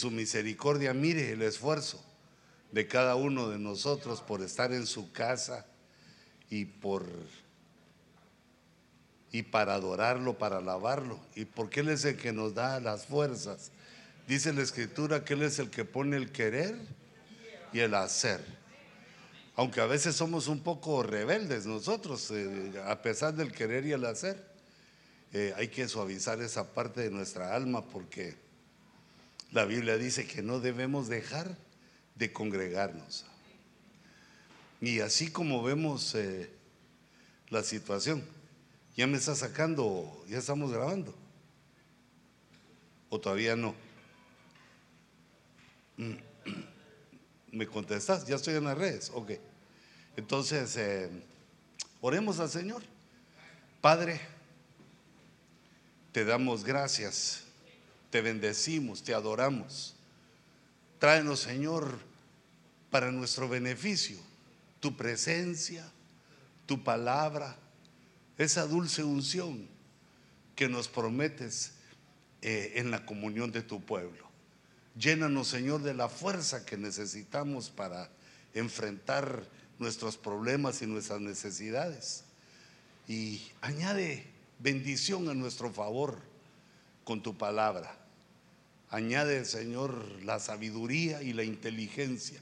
su misericordia mire el esfuerzo de cada uno de nosotros por estar en su casa y por y para adorarlo, para alabarlo, y porque Él es el que nos da las fuerzas. Dice la Escritura que Él es el que pone el querer y el hacer. Aunque a veces somos un poco rebeldes nosotros, eh, a pesar del querer y el hacer, eh, hay que suavizar esa parte de nuestra alma porque la Biblia dice que no debemos dejar de congregarnos. Y así como vemos eh, la situación, ya me está sacando, ya estamos grabando. ¿O todavía no? ¿Me contestas? Ya estoy en las redes. Ok. Entonces, eh, oremos al Señor. Padre, te damos gracias te bendecimos, te adoramos. Tráenos, Señor, para nuestro beneficio, tu presencia, tu palabra, esa dulce unción que nos prometes eh, en la comunión de tu pueblo. Llénanos, Señor, de la fuerza que necesitamos para enfrentar nuestros problemas y nuestras necesidades. Y añade bendición a nuestro favor con tu palabra. Añade, Señor, la sabiduría y la inteligencia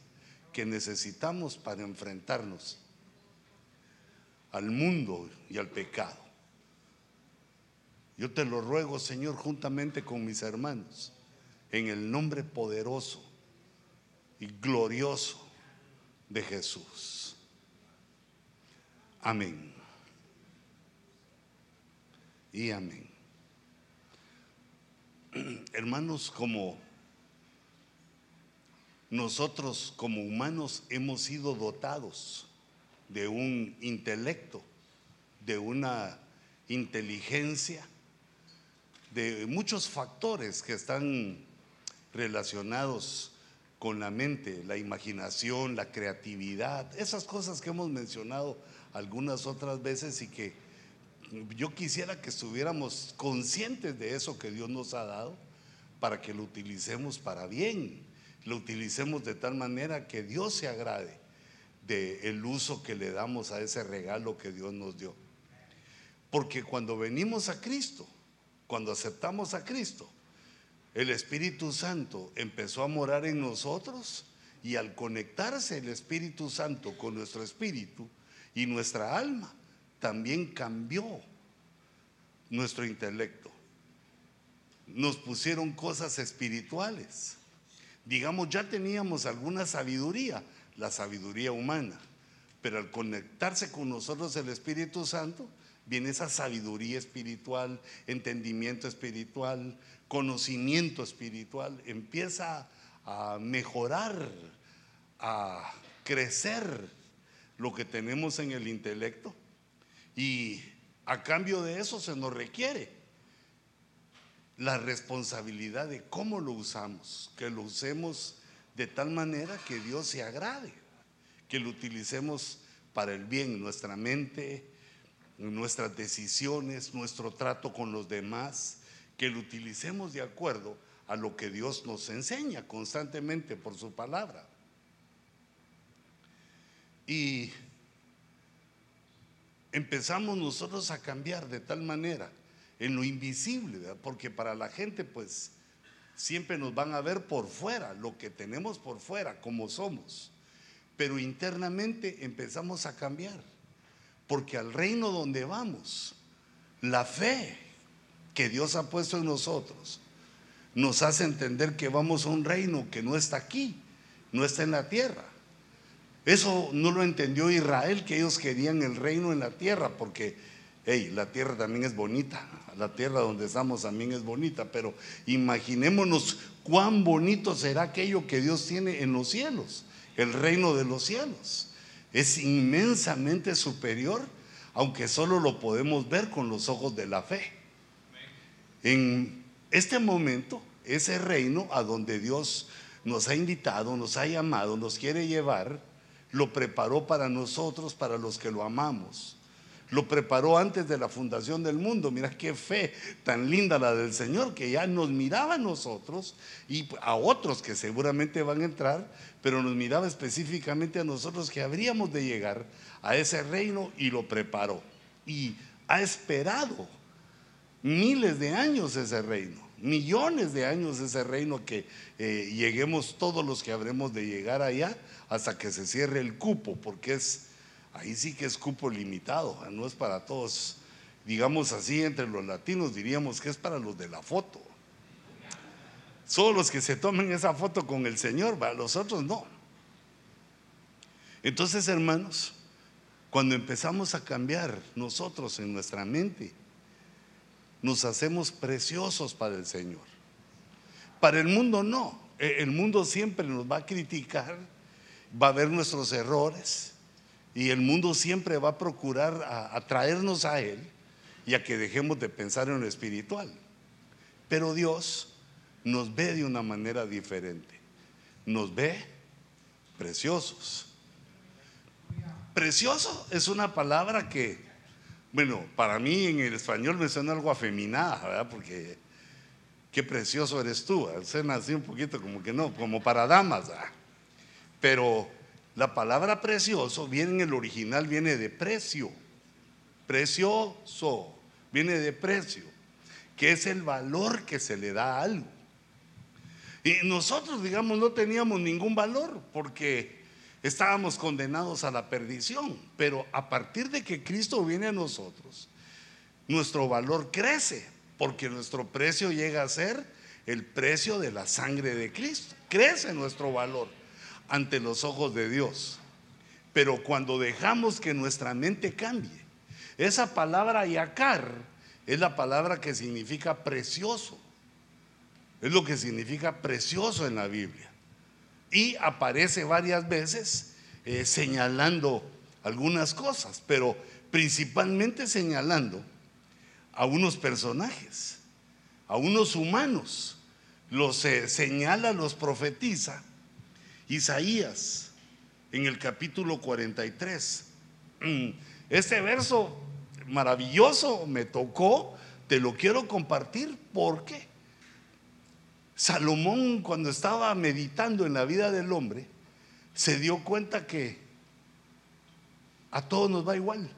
que necesitamos para enfrentarnos al mundo y al pecado. Yo te lo ruego, Señor, juntamente con mis hermanos, en el nombre poderoso y glorioso de Jesús. Amén. Y amén. hermanos, como nosotros como humanos hemos sido dotados de un intelecto, de una inteligencia, de muchos factores que están relacionados con la mente, la imaginación, la creatividad, esas cosas que hemos mencionado algunas otras veces y que yo quisiera que estuviéramos conscientes de eso que Dios nos ha dado para que lo utilicemos para bien, lo utilicemos de tal manera que Dios se agrade del el uso que le damos a ese regalo que Dios nos dio. Porque cuando venimos a Cristo, cuando aceptamos a Cristo, el Espíritu Santo empezó a morar en nosotros y al conectarse el Espíritu Santo con nuestro espíritu y nuestra alma, también cambió nuestro intelecto. Nos pusieron cosas espirituales. Digamos, ya teníamos alguna sabiduría, la sabiduría humana, pero al conectarse con nosotros el Espíritu Santo, viene esa sabiduría espiritual, entendimiento espiritual, conocimiento espiritual, empieza a mejorar, a crecer lo que tenemos en el intelecto y a cambio de eso se nos requiere la responsabilidad de cómo lo usamos, que lo usemos de tal manera que Dios se agrade, que lo utilicemos para el bien, nuestra mente, nuestras decisiones, nuestro trato con los demás, que lo utilicemos de acuerdo a lo que Dios nos enseña constantemente por su palabra. Y empezamos nosotros a cambiar de tal manera en lo invisible, porque para la gente pues siempre nos van a ver por fuera, lo que tenemos por fuera, como somos, pero internamente empezamos a cambiar, porque al reino donde vamos, la fe que Dios ha puesto en nosotros nos hace entender que vamos a un reino que no está aquí, no está en la tierra eso no lo entendió Israel, que ellos querían el reino en la tierra, porque, hey, la tierra también es bonita, la tierra donde estamos también es bonita, pero imaginémonos cuán bonito será aquello que Dios tiene en los cielos, el reino de los cielos. Es inmensamente superior, aunque solo lo podemos ver con los ojos de la fe. En este momento, ese reino a donde Dios nos ha invitado, nos ha llamado, nos quiere llevar, lo preparó para nosotros, para los que lo amamos. lo preparó antes de la fundación del mundo. Mira qué fe tan linda la del Señor, que ya nos miraba a nosotros y a otros que seguramente van a entrar, pero nos miraba específicamente a nosotros que habríamos de llegar a ese reino y lo preparó. Y ha esperado miles de años ese reino, millones de años ese reino que eh, lleguemos todos los que habremos de llegar allá hasta que se cierre el cupo, porque es ahí sí que es cupo limitado, no es para todos. Digamos así, entre los latinos diríamos que es para los de la foto. Solo los que se tomen esa foto con el Señor, los otros no. Entonces, hermanos, cuando empezamos a cambiar nosotros en nuestra mente, nos hacemos preciosos para el Señor. Para el mundo no. E, el mundo siempre nos va a criticar, va a ver nuestros errores, y el mundo siempre va a procurar atraernos a, Él y a que dejemos de pensar en lo espiritual. Pero Dios nos ve de una manera diferente. Nos ve preciosos. Precioso es una palabra que, bueno, para mí en el español me suena algo afeminada, ¿verdad? Porque qué precioso eres tú. Suena así un poquito como que no, como para damas, ¿verdad? Pero la palabra precioso viene en el original, viene de precio. Precioso, viene de precio, que es el valor que se le da a algo. Y nosotros, digamos, no teníamos ningún valor porque estábamos condenados a la perdición. Pero a partir de que Cristo viene a nosotros, nuestro valor crece porque nuestro precio llega a ser el precio de la sangre de Cristo. Crece nuestro valor ante los ojos de Dios. Pero cuando dejamos que nuestra mente cambie, esa palabra yakar es la palabra que significa precioso. Es lo que significa precioso en la Biblia. Y aparece varias veces eh, señalando algunas cosas, pero principalmente señalando a unos personajes, a unos humanos. Los eh, señala, los profetiza Isaías, en el capítulo 43. Mm, este verso maravilloso me tocó, te lo quiero compartir porque Salomón cuando estaba meditando en la vida del hombre, se dio cuenta que a todos nos va igual.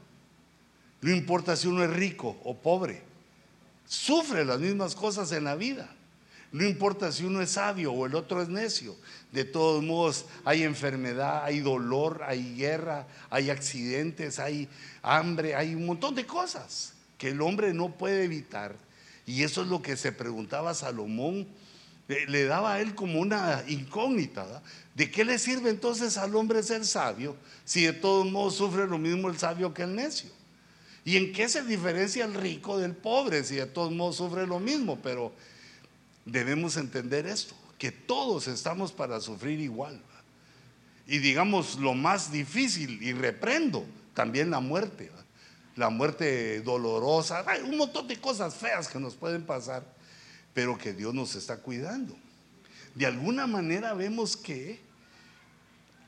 No importa si uno es rico o pobre, sufre las mismas cosas en la vida. No importa si uno es sabio o el otro es necio. De todos modos, hay enfermedad, hay dolor, hay guerra, hay accidentes, hay hambre, hay un montón de cosas que el hombre no puede evitar. Y eso es lo que se preguntaba Salomón. Le, daba a él como una incógnita. ¿De qué le sirve entonces al hombre ser sabio si de todos modos sufre lo mismo el sabio que el necio? ¿Y en qué se diferencia el rico del pobre si de todos modos sufre lo mismo? Pero debemos entender esto, que todos estamos para sufrir igual. Y digamos lo más difícil, y reprendo también la muerte, la muerte dolorosa, hay un montón de cosas feas que nos pueden pasar, pero que Dios nos está cuidando. De alguna manera vemos que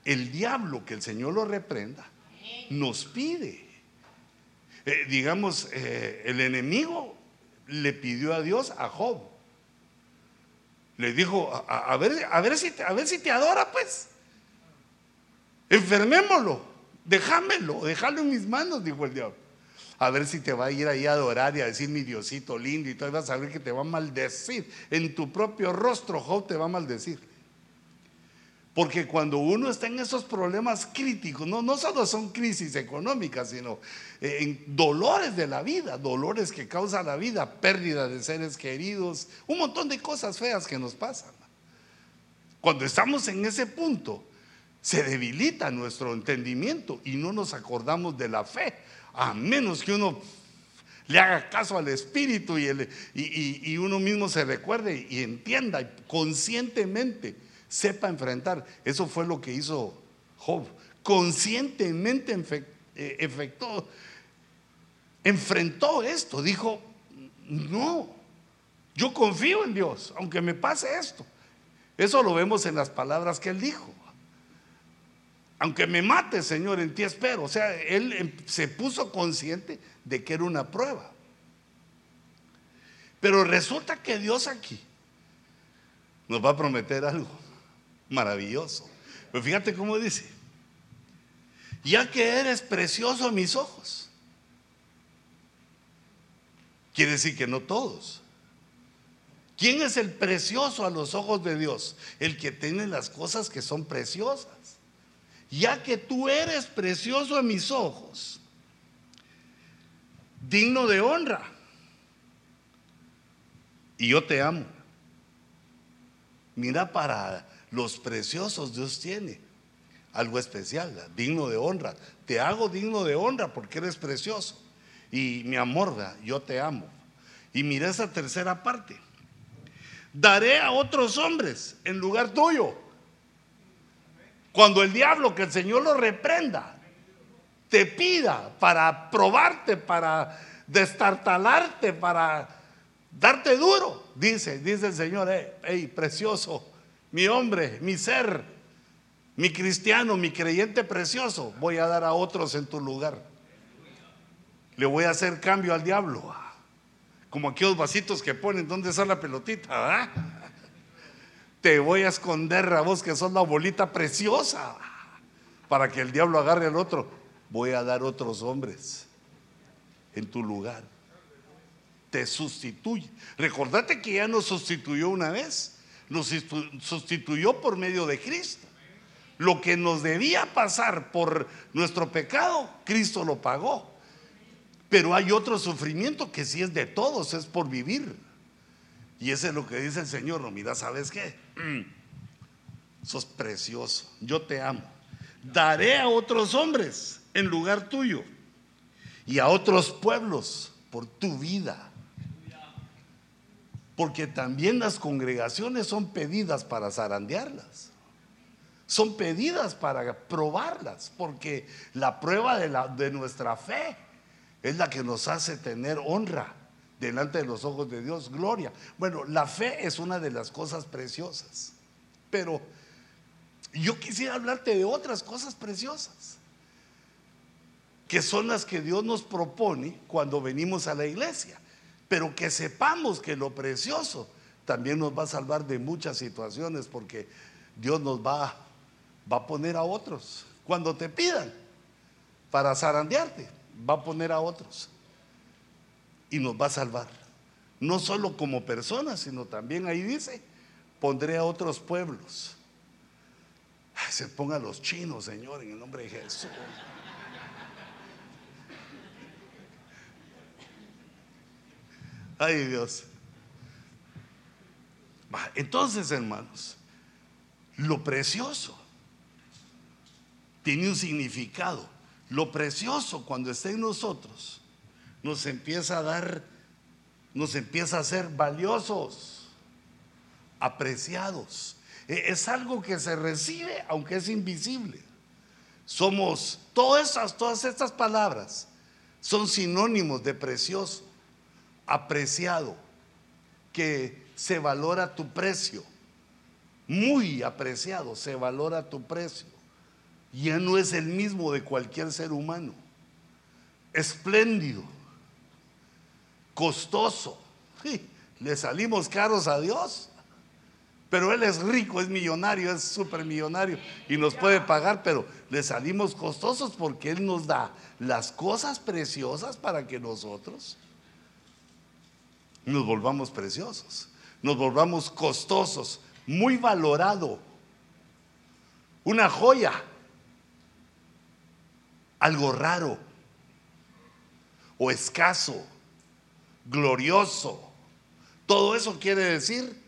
el diablo, que el Señor lo reprenda, nos pide. Eh, digamos, eh, el enemigo le pidió a Dios a Job, le dijo, a, ver, a, ver si, a ver si te adora, pues. Enfermémoslo, déjamelo, déjalo en mis manos, dijo el diablo. A ver si te va a ir ahí a adorar y a decir mi Diosito lindo y tú vas a ver que te va a maldecir. En tu propio rostro, Job te va a maldecir. Porque cuando uno está en esos problemas críticos, no, no solo son crisis económicas, sino eh, en dolores de la vida, dolores que causa la vida, pérdida de seres queridos, un montón de cosas feas que nos pasan. Cuando estamos en ese punto, se debilita nuestro entendimiento y no nos acordamos de la fe, a menos que uno le haga caso al Espíritu y, y uno mismo se recuerde y entienda conscientemente sepa enfrentar. Eso fue lo que hizo Job. Conscientemente eh, efectó, enfrentó esto. Dijo, no, yo confío en Dios, aunque me pase esto. Eso lo vemos en las palabras que él dijo. Aunque me mate, Señor, en ti espero. O sea, él em, se puso consciente de que era una prueba. Pero resulta que Dios aquí nos va a prometer algo maravilloso. Pero fíjate cómo dice, ya que eres precioso a mis ojos. Quiere decir que no todos. ¿Quién es el precioso a los ojos de Dios? El que tiene las cosas que son preciosas. Ya que tú eres precioso a mis ojos, digno de honra. Y yo te amo. Mira, para los preciosos Dios tiene algo especial, digno de honra. Te hago digno de honra porque eres precioso. Y mi amor, yo te amo. Y mira esa tercera parte. Daré a otros hombres en lugar tuyo. Cuando el diablo, que el Señor lo reprenda, te pida para probarte, para destartalarte, para darte duro, dice, dice el Señor, hey, precioso, mi hombre, mi ser, mi cristiano, mi creyente precioso, voy a dar a otros en tu lugar. Le voy a hacer cambio al diablo. Como aquellos vasitos que ponen, ¿dónde está la pelotita? Te voy a esconder a vos que sos la bolita preciosa para que el diablo agarre al otro. Voy a dar otros hombres en tu lugar. Te sustituye. Recordate que ya nos sustituyó una vez nos sustituyó por medio de Cristo. Lo que nos debía pasar por nuestro pecado, Cristo lo pagó. Pero hay otro sufrimiento que sí es de todos, es por vivir. Y ese es lo que dice el Señor. No, mira, ¿sabes qué? Sos precioso, yo te amo. Daré a otros hombres en lugar tuyo y a otros pueblos por tu vida porque también las congregaciones son pedidas para zarandearlas. Son pedidas para probarlas, porque la prueba de, la, de nuestra fe es la que nos hace tener honra delante de los ojos de Dios, gloria. Bueno, la fe es una de las cosas preciosas, pero yo quisiera hablarte de otras cosas preciosas, que son las que Dios nos propone cuando venimos a la iglesia pero que sepamos que lo precioso también nos va a salvar de muchas situaciones porque Dios nos va, va a poner a otros. Cuando te pidan para zarandearte, va a poner a otros y nos va a salvar. No solo como personas, sino también ahí dice, pondré a otros pueblos. Se pongan los chinos, Señor, en el nombre de Jesús. Ay Dios. Entonces, hermanos, lo precioso tiene un significado. Lo precioso cuando está en nosotros nos empieza a dar, nos empieza a ser valiosos, apreciados. E, es algo que se recibe aunque es invisible. Somos, todas estas, todas estas palabras son sinónimos de precioso apreciado, que se valora tu precio, muy apreciado, se valora tu precio. Ya no es el mismo de cualquier ser humano. Espléndido, costoso. le salimos caros a Dios. Pero Él es rico, es millonario, es súper millonario y nos puede pagar, pero le salimos costosos porque Él nos da las cosas preciosas para que nosotros nos volvamos preciosos, nos volvamos costosos, muy valorado, una joya, algo raro o escaso, glorioso. Todo eso quiere decir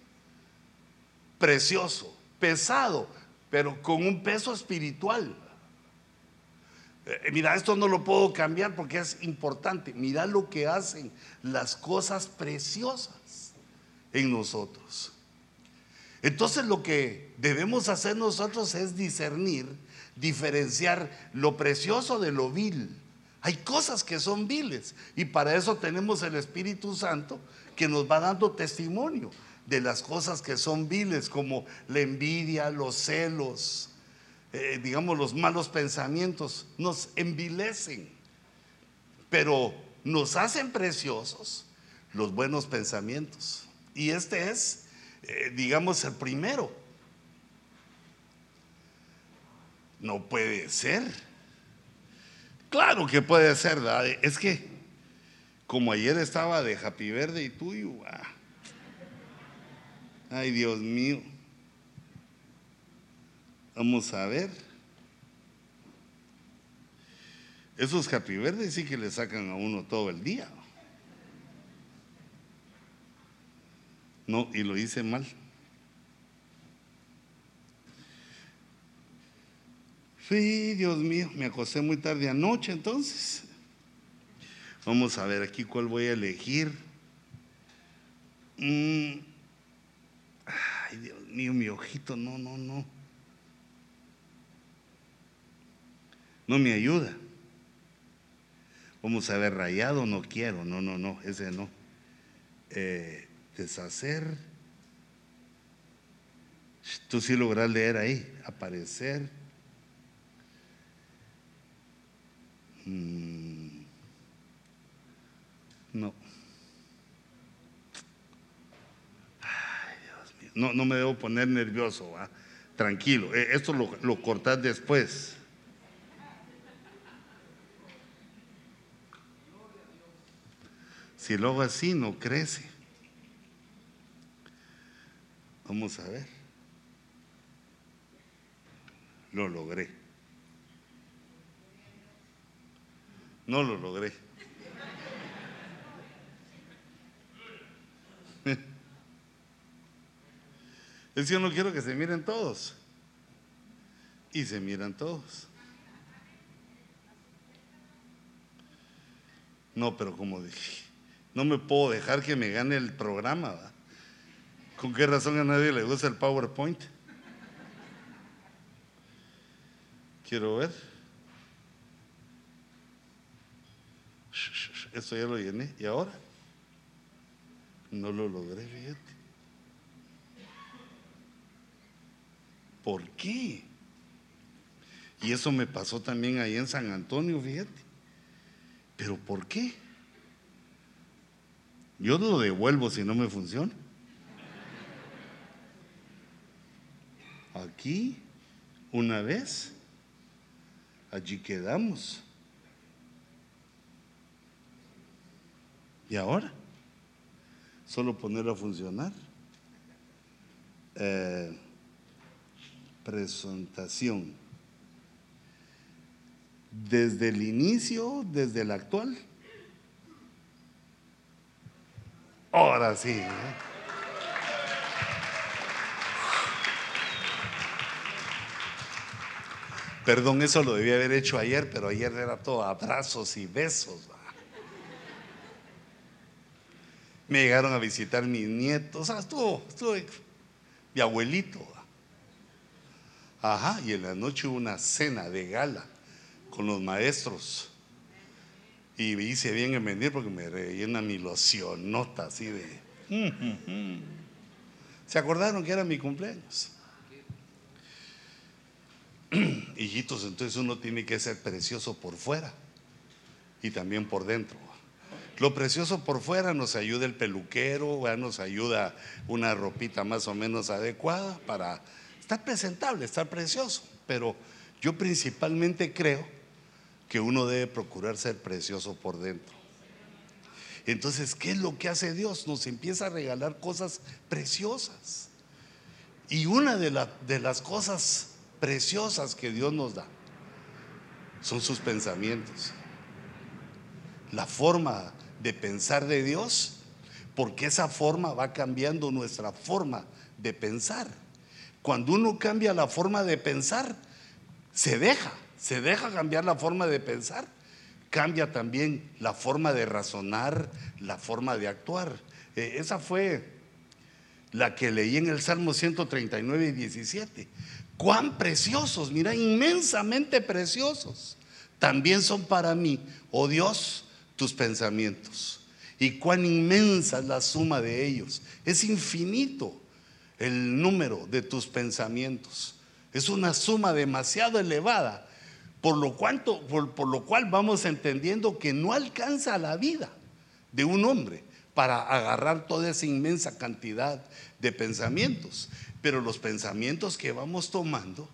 precioso, pesado, pero con un peso espiritual. Eh, mira, esto no lo puedo cambiar porque es importante. Mira lo que hacen las cosas preciosas en nosotros. Entonces lo que debemos hacer nosotros es discernir, diferenciar lo precioso de lo vil. Hay cosas que son viles y para eso tenemos el Espíritu Santo que nos va dando testimonio de las cosas que son viles como la envidia, los celos, eh, digamos, los malos pensamientos nos envilecen, pero nos hacen preciosos los buenos pensamientos. Y este es, eh, digamos, el primero. No puede ser. Claro que puede ser, ¿verdad? Es que, como ayer estaba de Happy Verde y tuyo, ah. ay Dios mío. Vamos a ver. Esos Happy Verdes sí que le sacan a uno todo el día. No, y lo hice mal. Sí, Dios mío, me acosté muy tarde anoche entonces. Vamos a ver aquí cuál voy a elegir. Mm. Ay, Dios mío, mi ojito, no, no, no. No me ayuda. Vamos a ver, rayado no quiero, no, no, no, ese no. Eh, deshacer. Tú sí logras leer ahí, aparecer. Mm. No. Ay, Dios mío. No, no me debo poner nervioso, ¿va? tranquilo. Eh, esto lo, lo cortas después. Si lo hago así, no crece. Vamos a ver. Lo logré. No lo logré. Es que yo no quiero que se miren todos. Y se miran todos. No, pero como dije, no me puedo dejar que me gane el programa. ¿Con qué razón a nadie le gusta el PowerPoint? Quiero ver. Esto ya lo llené. ¿Y ahora? No lo logré, fíjate. ¿Por qué? Y eso me pasó también ahí en San Antonio, fíjate. ¿Pero por qué? Yo lo devuelvo si no me funciona. Aquí, una vez, allí quedamos. ¿Y ahora? Solo ponerlo a funcionar. Eh, presentación. Desde el inicio, desde el actual. Ahora sí. ¿eh? Perdón, eso lo debía haber hecho ayer, pero ayer era todo abrazos y besos. Me llegaron a visitar mis nietos, ah, estuvo, estuvo mi abuelito. Ajá, y en la noche hubo una cena de gala con los maestros. Y me hice bien en venir porque me rellena mi locionota así de. ¿Se acordaron que era mi cumpleaños? Hijitos, entonces uno tiene que ser precioso por fuera y también por dentro. Lo precioso por fuera nos ayuda el peluquero, nos ayuda una ropita más o menos adecuada para estar presentable, estar precioso. Pero yo principalmente creo que uno debe procurar ser precioso por dentro. Entonces, ¿qué es lo que hace Dios? Nos empieza a regalar cosas preciosas. Y una de, de las cosas preciosas que Dios nos da son sus pensamientos. La forma de pensar de Dios, porque esa forma va cambiando nuestra forma de pensar. Cuando uno cambia la forma de pensar, se deja se deja cambiar la forma de pensar, cambia también la forma de razonar, la forma de actuar. Eh, esa fue la que leí en el Salmo 139 y 17. Cuán preciosos, mira, inmensamente preciosos. También son para mí, oh Dios, tus pensamientos. Y cuán inmensa es la suma de ellos. Es infinito el número de tus pensamientos. Es una suma demasiado elevada, por lo, cuanto, por, lo cual vamos entendiendo que no alcanza la vida de un hombre para agarrar toda esa inmensa cantidad de pensamientos. Pero los pensamientos que vamos tomando,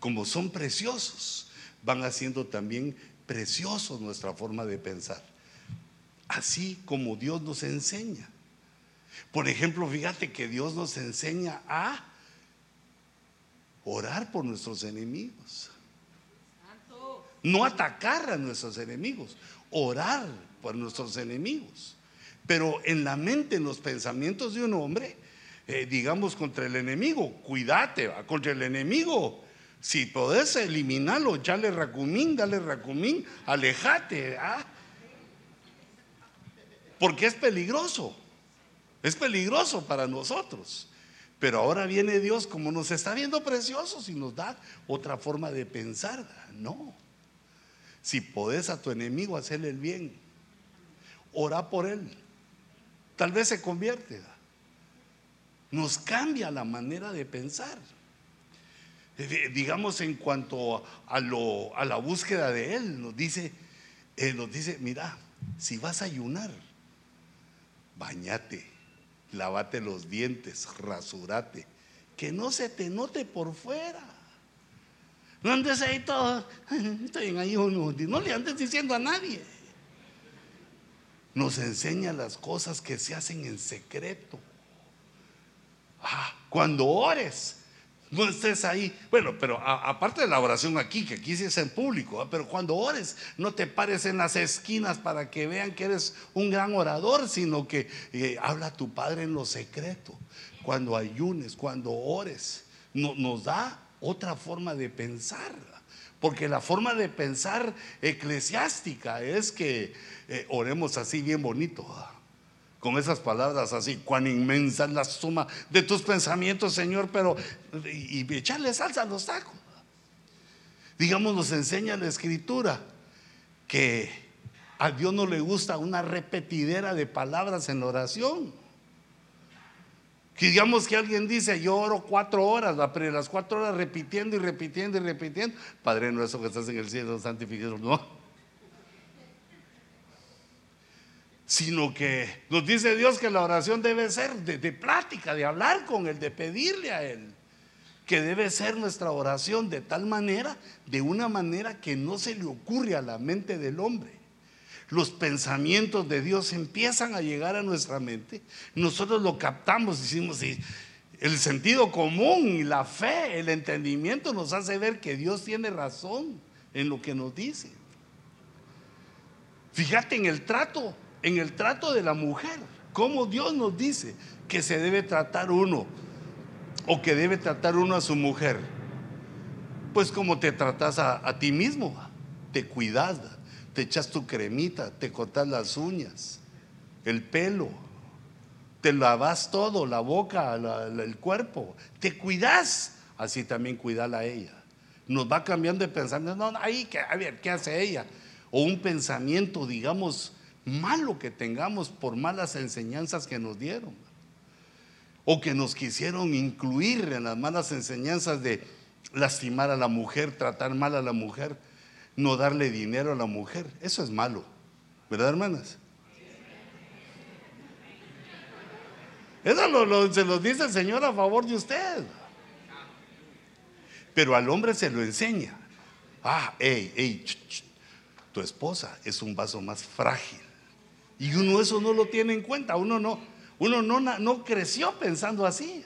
como son preciosos, van haciendo también preciosos nuestra forma de pensar. Así como Dios nos enseña. Por ejemplo, fíjate que Dios nos enseña a orar por nuestros enemigos. No atacar a nuestros enemigos, orar por nuestros enemigos. Pero en la mente, en los pensamientos de un hombre, eh, digamos contra el enemigo, cuídate, va, contra el enemigo. Si podés eliminarlo, echale racumín, dale racumín, alejate. ¿ah? Porque es peligroso. Es peligroso para nosotros. Pero ahora viene Dios como nos está viendo preciosos y nos da otra forma de pensar. No. Si podés a tu enemigo hacerle el bien, ora por él. Tal vez se convierte. Nos cambia la manera de pensar. Eh, digamos en cuanto a, lo, a la búsqueda de él, nos dice, eh, nos dice, mira, si vas a ayunar, bañate Lávate los dientes, rasurate, que no se te note por fuera. No andes ahí todo, estoy en ayuno, no le andes diciendo a nadie. Nos enseña las cosas que se hacen en secreto. Ah, cuando ores, no estés ahí. Bueno, pero aparte de la oración aquí, que aquí sí es en público, pero cuando ores, no te pares en las esquinas para que vean que eres un gran orador, sino que eh, habla a tu Padre en lo secreto. Cuando ayunes, cuando ores, nos da otra forma de pensar. Porque la forma de pensar eclesiástica es que eh, oremos así bien bonito con esas palabras así, cuán inmensa es la suma de tus pensamientos, Señor, pero y, echarle salsa a los tacos. Digamos, nos enseña la escritura que a Dios no le gusta una repetidera de palabras en la oración. Que digamos que alguien dice, yo oro cuatro horas, las cuatro horas repitiendo y repitiendo y repitiendo, Padre nuestro que estás en el cielo, santificado, no sino que nos dice Dios que la oración debe ser de, plática, de hablar con Él, de pedirle a Él, que debe ser nuestra oración de tal manera, de una manera que no se le ocurre a la mente del hombre. Los pensamientos de Dios empiezan a llegar a nuestra mente, nosotros lo captamos, decimos, el sentido común y la fe, el entendimiento nos hace ver que Dios tiene razón en lo que nos dice. Fíjate en el trato en el trato de la mujer, cómo Dios nos dice que se debe tratar uno o que debe tratar uno a su mujer. Pues como te tratas a, ti mismo, te cuidas, te echas tu cremita, te cortas las uñas, el pelo, te lavas todo, la boca, el cuerpo, te cuidas, así también cuidala a ella. Nos va cambiando de pensamiento, no, ahí, a ver, ¿qué hace ella? O un pensamiento, digamos, malo que tengamos por malas enseñanzas que nos dieron. O que nos quisieron incluir en las malas enseñanzas de lastimar a la mujer, tratar mal a la mujer, no darle dinero a la mujer. Eso es malo. ¿Verdad, hermanas? Eso se lo dice el Señor a favor de usted. Pero al hombre se lo enseña. Ah, hey, hey, tu esposa es un vaso más frágil. Y uno eso no lo tiene en cuenta, uno no, uno no, no creció pensando así,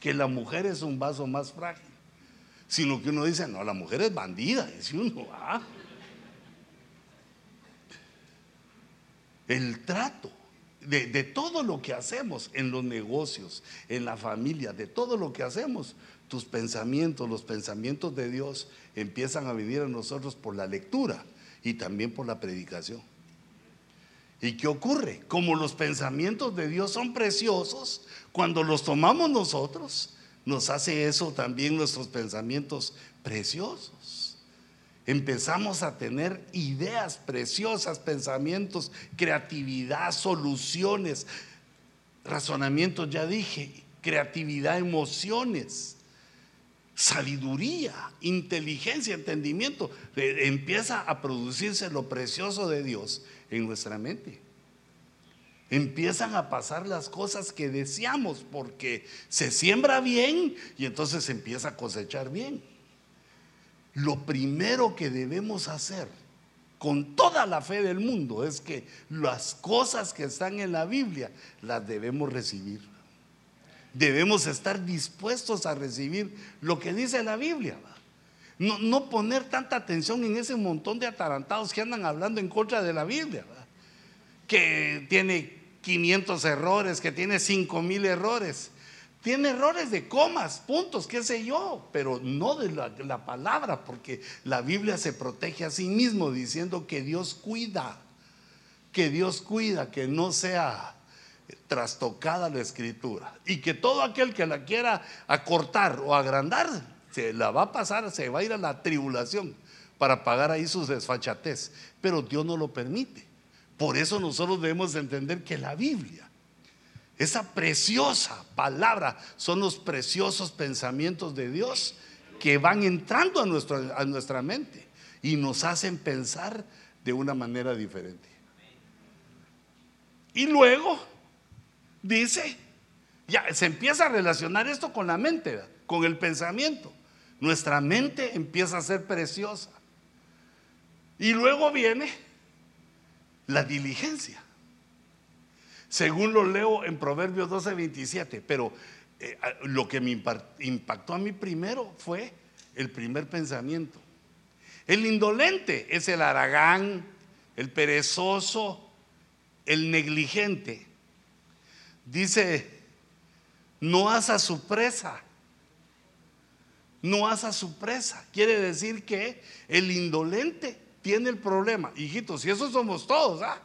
que la mujer es un vaso más frágil, sino que uno dice, no, la mujer es bandida, dice uno, ah. El trato de, de, todo lo que hacemos en los negocios, en la familia, de todo lo que hacemos, tus pensamientos, los pensamientos de Dios empiezan a venir a nosotros por la lectura y también por la predicación. ¿Y qué ocurre? Como los pensamientos de Dios son preciosos, cuando los tomamos nosotros, nos hace eso también nuestros pensamientos preciosos. Empezamos a tener ideas preciosas, pensamientos, creatividad, soluciones, razonamientos, ya dije, creatividad, emociones, sabiduría, inteligencia, entendimiento, empieza a producirse lo precioso de Dios en nuestra mente. Empiezan a pasar las cosas que deseamos porque se siembra bien y entonces se empieza a cosechar bien. Lo primero que debemos hacer con toda la fe del mundo es que las cosas que están en la Biblia las debemos recibir. Debemos estar dispuestos a recibir lo que dice la Biblia. No, no poner tanta atención en ese montón de atarantados que andan hablando en contra de la Biblia. Que tiene 500 errores, que tiene 5000 errores. Tiene errores de comas, puntos, qué sé yo, pero no de la, palabra, porque la Biblia se protege a sí mismo diciendo que Dios cuida, que Dios cuida, que no sea trastocada la escritura y que todo aquel que la quiera acortar o agrandar se la va a pasar, se va a ir a la tribulación para pagar ahí sus desfachatez, pero Dios no lo permite. Por eso nosotros debemos entender que la Biblia esa preciosa palabra son los preciosos pensamientos de Dios que van entrando a, a nuestra mente y nos hacen pensar de una manera diferente. Y luego dice, ya se empieza a relacionar esto con la mente, con el pensamiento. Nuestra mente empieza a ser preciosa. Y luego viene la diligencia según lo leo en Proverbios 12, 27. Pero eh, lo que me impactó a mí primero fue el primer pensamiento. El indolente es el aragán, el perezoso, el negligente. Dice, no asa su presa. No asa su presa. Quiere decir que el indolente tiene el problema. Hijitos, y eso somos todos, ¿ah?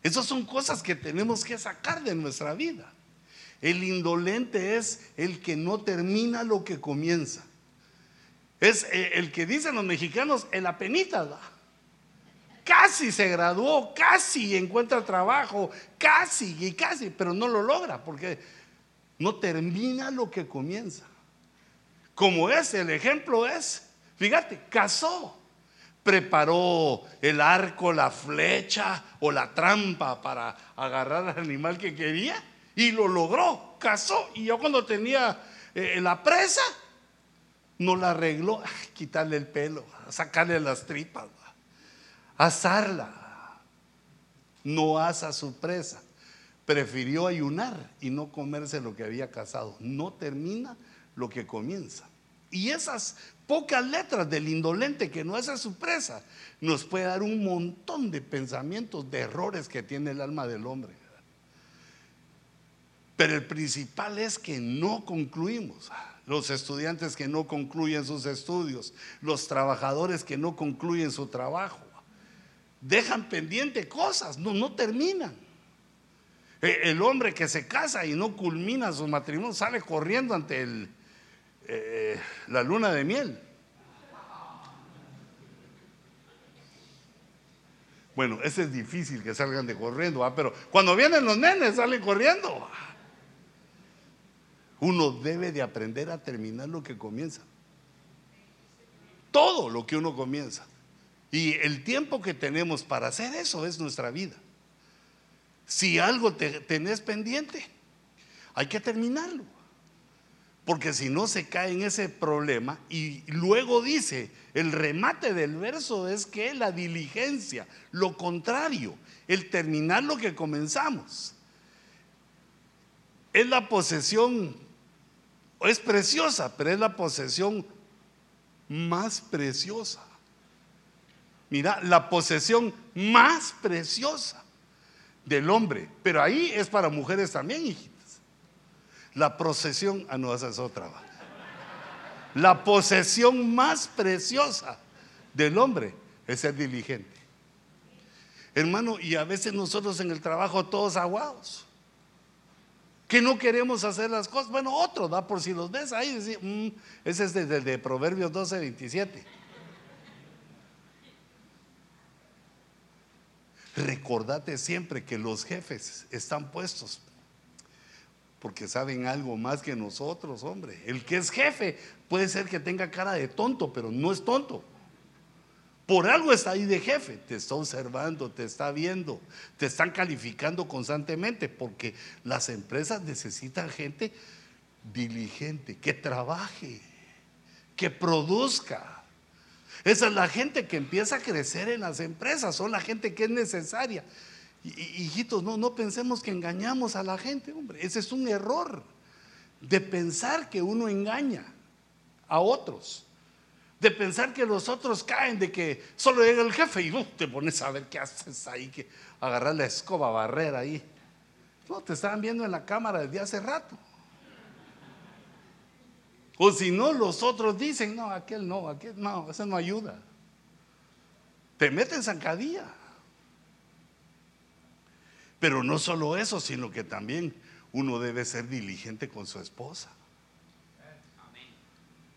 Esas son cosas que tenemos que sacar de nuestra vida. El indolente es el que no termina lo que comienza. Es eh, el que dicen los mexicanos, el apenita. Casi se graduó, casi encuentra trabajo, casi y casi, pero no lo logra porque no termina lo que comienza. Como es, el ejemplo es, fíjate, casó, preparó el arco, la flecha o la trampa para agarrar al animal que quería y lo logró, cazó. Y yo cuando tenía eh, la presa, no la arregló, quitarle el pelo, sacarle las tripas, asarla. No asa su presa. Prefirió ayunar y no comerse lo que había cazado. No termina lo que comienza. Y esas pocas letras del indolente que no es su presa, nos puede dar un montón de pensamientos, de errores que tiene el alma del hombre. Pero el principal es que no concluimos. Los estudiantes que no concluyen sus estudios, los trabajadores que no concluyen su trabajo, dejan pendiente cosas, no, no terminan. E, el hombre que se casa y no culmina su matrimonio sale corriendo ante el, eh, la luna de miel. Bueno, ese es difícil que salgan de corriendo, pero cuando vienen los nenes salen corriendo. Uno debe de aprender a terminar lo que comienza. Todo lo que uno comienza. Y el tiempo que tenemos para hacer eso es nuestra vida. Si algo te, tenés pendiente, hay que terminarlo porque si no se cae en ese problema y luego dice, el remate del verso es que la diligencia, lo contrario, el terminar lo que comenzamos, es la posesión, es preciosa, pero es la posesión más preciosa. Mira, la posesión más preciosa del hombre, pero ahí es para mujeres también, hijita. La procesión, ah, no, otra. La posesión más preciosa del hombre es ser diligente. Hermano, y a veces nosotros en el trabajo todos aguados. Que no queremos hacer las cosas. Bueno, otro, da por si los ves ahí. Mm, ese es desde Proverbios 12, 27. Recordate siempre que los jefes están puestos porque saben algo más que nosotros, hombre. El que es jefe puede ser que tenga cara de tonto, pero no es tonto. Por algo está ahí de jefe, te está observando, te está viendo, te están calificando constantemente, porque las empresas necesitan gente diligente, que trabaje, que produzca. Esa es la gente que empieza a crecer en las empresas, son la gente que es necesaria. Hijitos, no, no pensemos que engañamos a la gente, hombre. Ese es un error de pensar que uno engaña a otros de pensar que los otros caen, de que solo llega el jefe y uh, te pones a ver qué haces ahí, que agarrar la escoba, barrer ahí. No, te estaban viendo en la cámara desde hace rato. O si no, los otros dicen, no, aquel no, aquel no, eso no ayuda. Te meten zancadilla. Pero no solo eso, sino que también uno debe ser diligente con su esposa,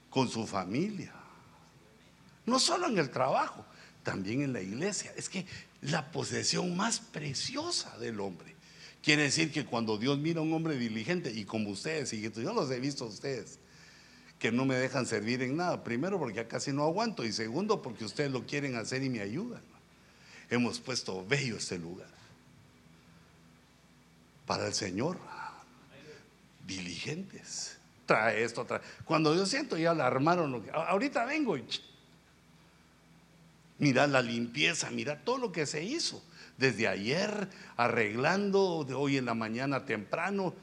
con su familia no solo en el trabajo, también en la iglesia. Es que la posesión más preciosa del hombre. Quiere decir que cuando Dios mira a un hombre diligente, y como ustedes, y yo los he visto a ustedes, que no me dejan servir en nada. Primero porque ya casi no aguanto y segundo porque ustedes lo quieren hacer y me ayudan. Hemos puesto bello este lugar. Para el Señor, diligentes. Trae esto, trae. Cuando yo siento ya la armaron. Ahorita vengo y Mira la limpieza, mira todo lo que se hizo. Desde ayer, arreglando, de hoy en la mañana temprano.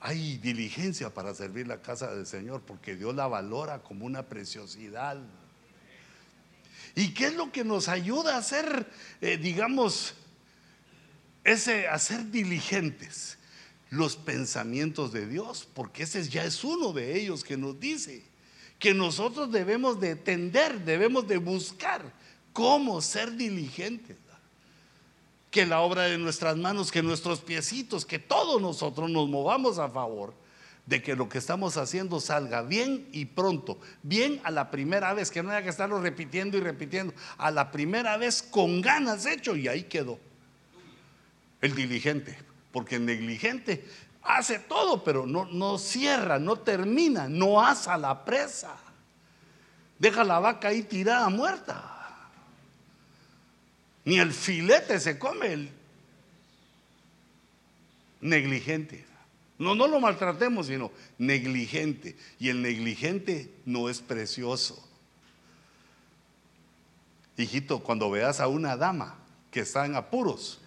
Hay diligencia para servir la casa del Señor porque Dios la valora como una preciosidad. ¿Y qué es lo que nos ayuda a ser, eh, digamos, ese, a ser diligentes? Los pensamientos de Dios, porque ese ya es uno de ellos que nos dice que nosotros debemos de tender, debemos de buscar cómo ser diligentes. Que la obra de nuestras manos, que nuestros piecitos, que todos nosotros nos movamos a favor de que lo que estamos haciendo salga bien y pronto, bien a la primera vez, que no haya que estarlo repitiendo y repitiendo, a la primera vez con ganas hecho y ahí quedó. El diligente, porque el negligente hace todo, pero no, no cierra, no termina, no asa la presa, deja la vaca ahí tirada muerta. Ni el filete se come el negligente. No, no lo maltratemos, sino negligente. Y el negligente no es precioso. Hijito, cuando veas a una dama que está en apuros,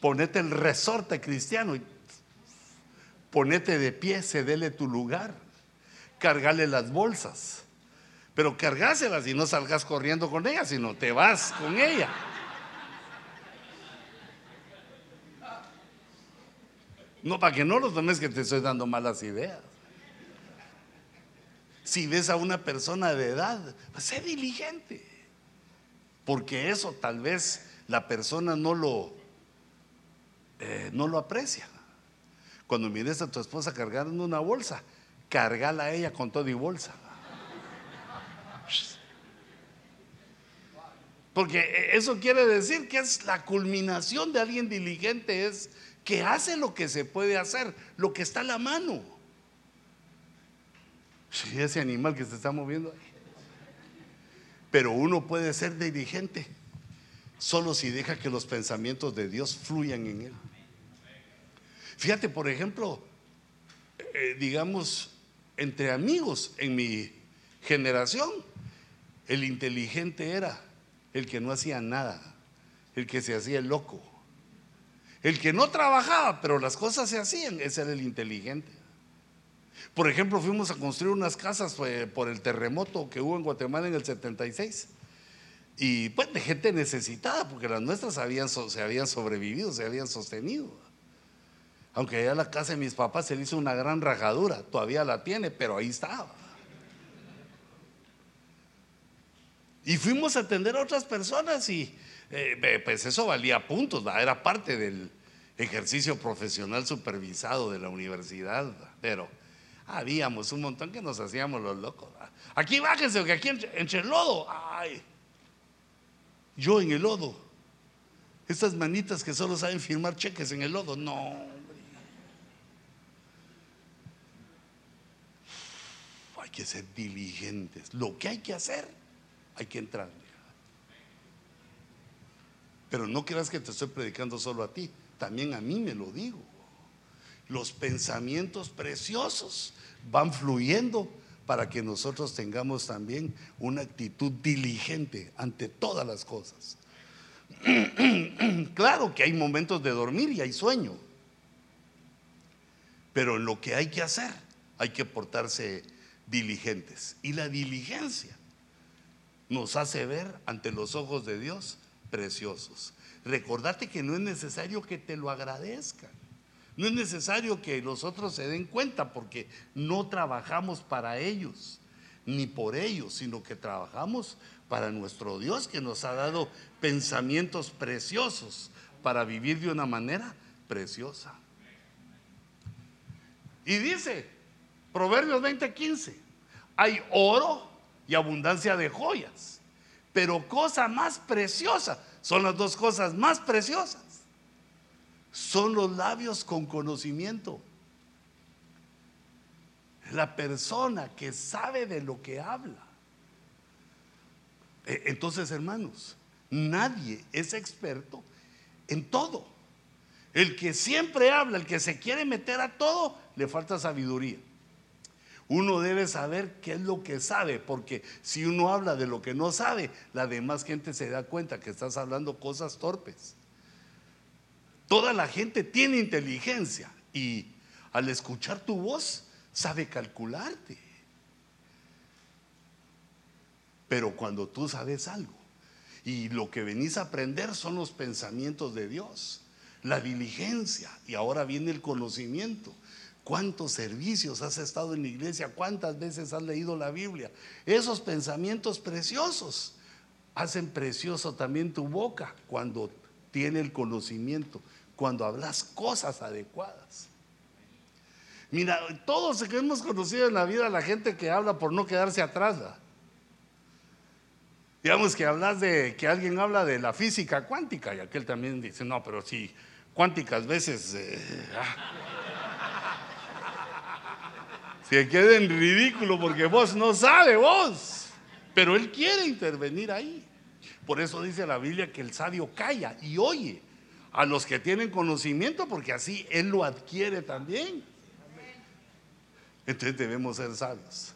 ponete el resorte cristiano y ponete de pie, cedele tu lugar, cargale las bolsas pero cargáselas y no salgas corriendo con ella, sino te vas con ella. No, para que no lo tomes que te estoy dando malas ideas. Si ves a una persona de edad, pues sé diligente. Porque eso tal vez la persona no lo, eh, no lo aprecia. Cuando mires a tu esposa cargando una bolsa, cargala a ella con todo y bolsa. Porque eso quiere decir que es la culminación de alguien diligente, es que hace lo que se puede hacer, lo que está a la mano. Sí, ese animal que se está moviendo ahí. Pero uno puede ser diligente solo si deja que los pensamientos de Dios fluyan en él. Fíjate, por ejemplo, eh, digamos, entre amigos en mi generación, el inteligente era el que no hacía nada, el que se hacía loco, el que no trabajaba, pero las cosas se hacían, ese era el inteligente. Por ejemplo, fuimos a construir unas casas por el terremoto que hubo en Guatemala en el 76. Y pues de gente necesitada, porque las nuestras se habían sobrevivido, se habían sostenido. Aunque allá la casa de mis papás se le hizo una gran rajadura, todavía la tiene, pero ahí estaba. Y fuimos a atender a otras personas y eh, pues eso valía puntos, era parte del ejercicio profesional supervisado de la universidad, pero habíamos un montón que nos hacíamos los locos. Aquí bájense, que aquí entre, el lodo, ay, yo en el lodo. Estas manitas que solo saben firmar cheques en el lodo. No. Hay que ser diligentes. Lo que hay que hacer, hay que entrar. Pero no creas que te estoy predicando solo a ti. También a mí me lo digo. Los pensamientos preciosos van fluyendo para que nosotros tengamos también una actitud diligente ante todas las cosas. claro que hay momentos de dormir y hay sueño, pero en lo que hay que hacer hay que portarse diligentes. Y la diligencia nos hace ver ante los ojos de Dios preciosos. Recordate que no es necesario que te lo agradezcan. No es necesario que los otros se den cuenta porque no trabajamos para ellos, ni por ellos, sino que trabajamos para nuestro Dios que nos ha dado pensamientos preciosos para vivir de una manera preciosa. Y dice, Proverbios 20:15, hay oro y abundancia de joyas, pero cosa más preciosa, son las dos cosas más preciosas son los labios con conocimiento. La persona que sabe de lo que habla. E, entonces, hermanos, nadie es experto en todo. El que siempre habla, el que se quiere meter a todo, le falta sabiduría. Uno debe saber qué es lo que sabe, porque si uno habla de lo que no sabe, la demás gente se da cuenta que estás hablando cosas torpes. Toda la gente tiene inteligencia y al escuchar tu voz sabe calcularte. Pero cuando tú sabes algo y lo que venís a aprender son los pensamientos de Dios, la diligencia y ahora viene el conocimiento. ¿Cuántos servicios has estado en la iglesia? ¿Cuántas veces has leído la Biblia? Esos pensamientos preciosos hacen precioso también tu boca cuando tiene el conocimiento cuando hablas cosas adecuadas. Mira, todos hemos conocido en la vida la gente que habla por no quedarse atrás. Digamos que hablas de que alguien habla de la física cuántica y aquel también dice, no, pero si cuánticas veces eh, ah". se queda en ridículo porque vos no sabes vos, pero él quiere intervenir ahí. Por eso dice la Biblia que el sabio calla y oye a los que tienen conocimiento, porque así Él lo adquiere también. Entonces debemos ser sabios.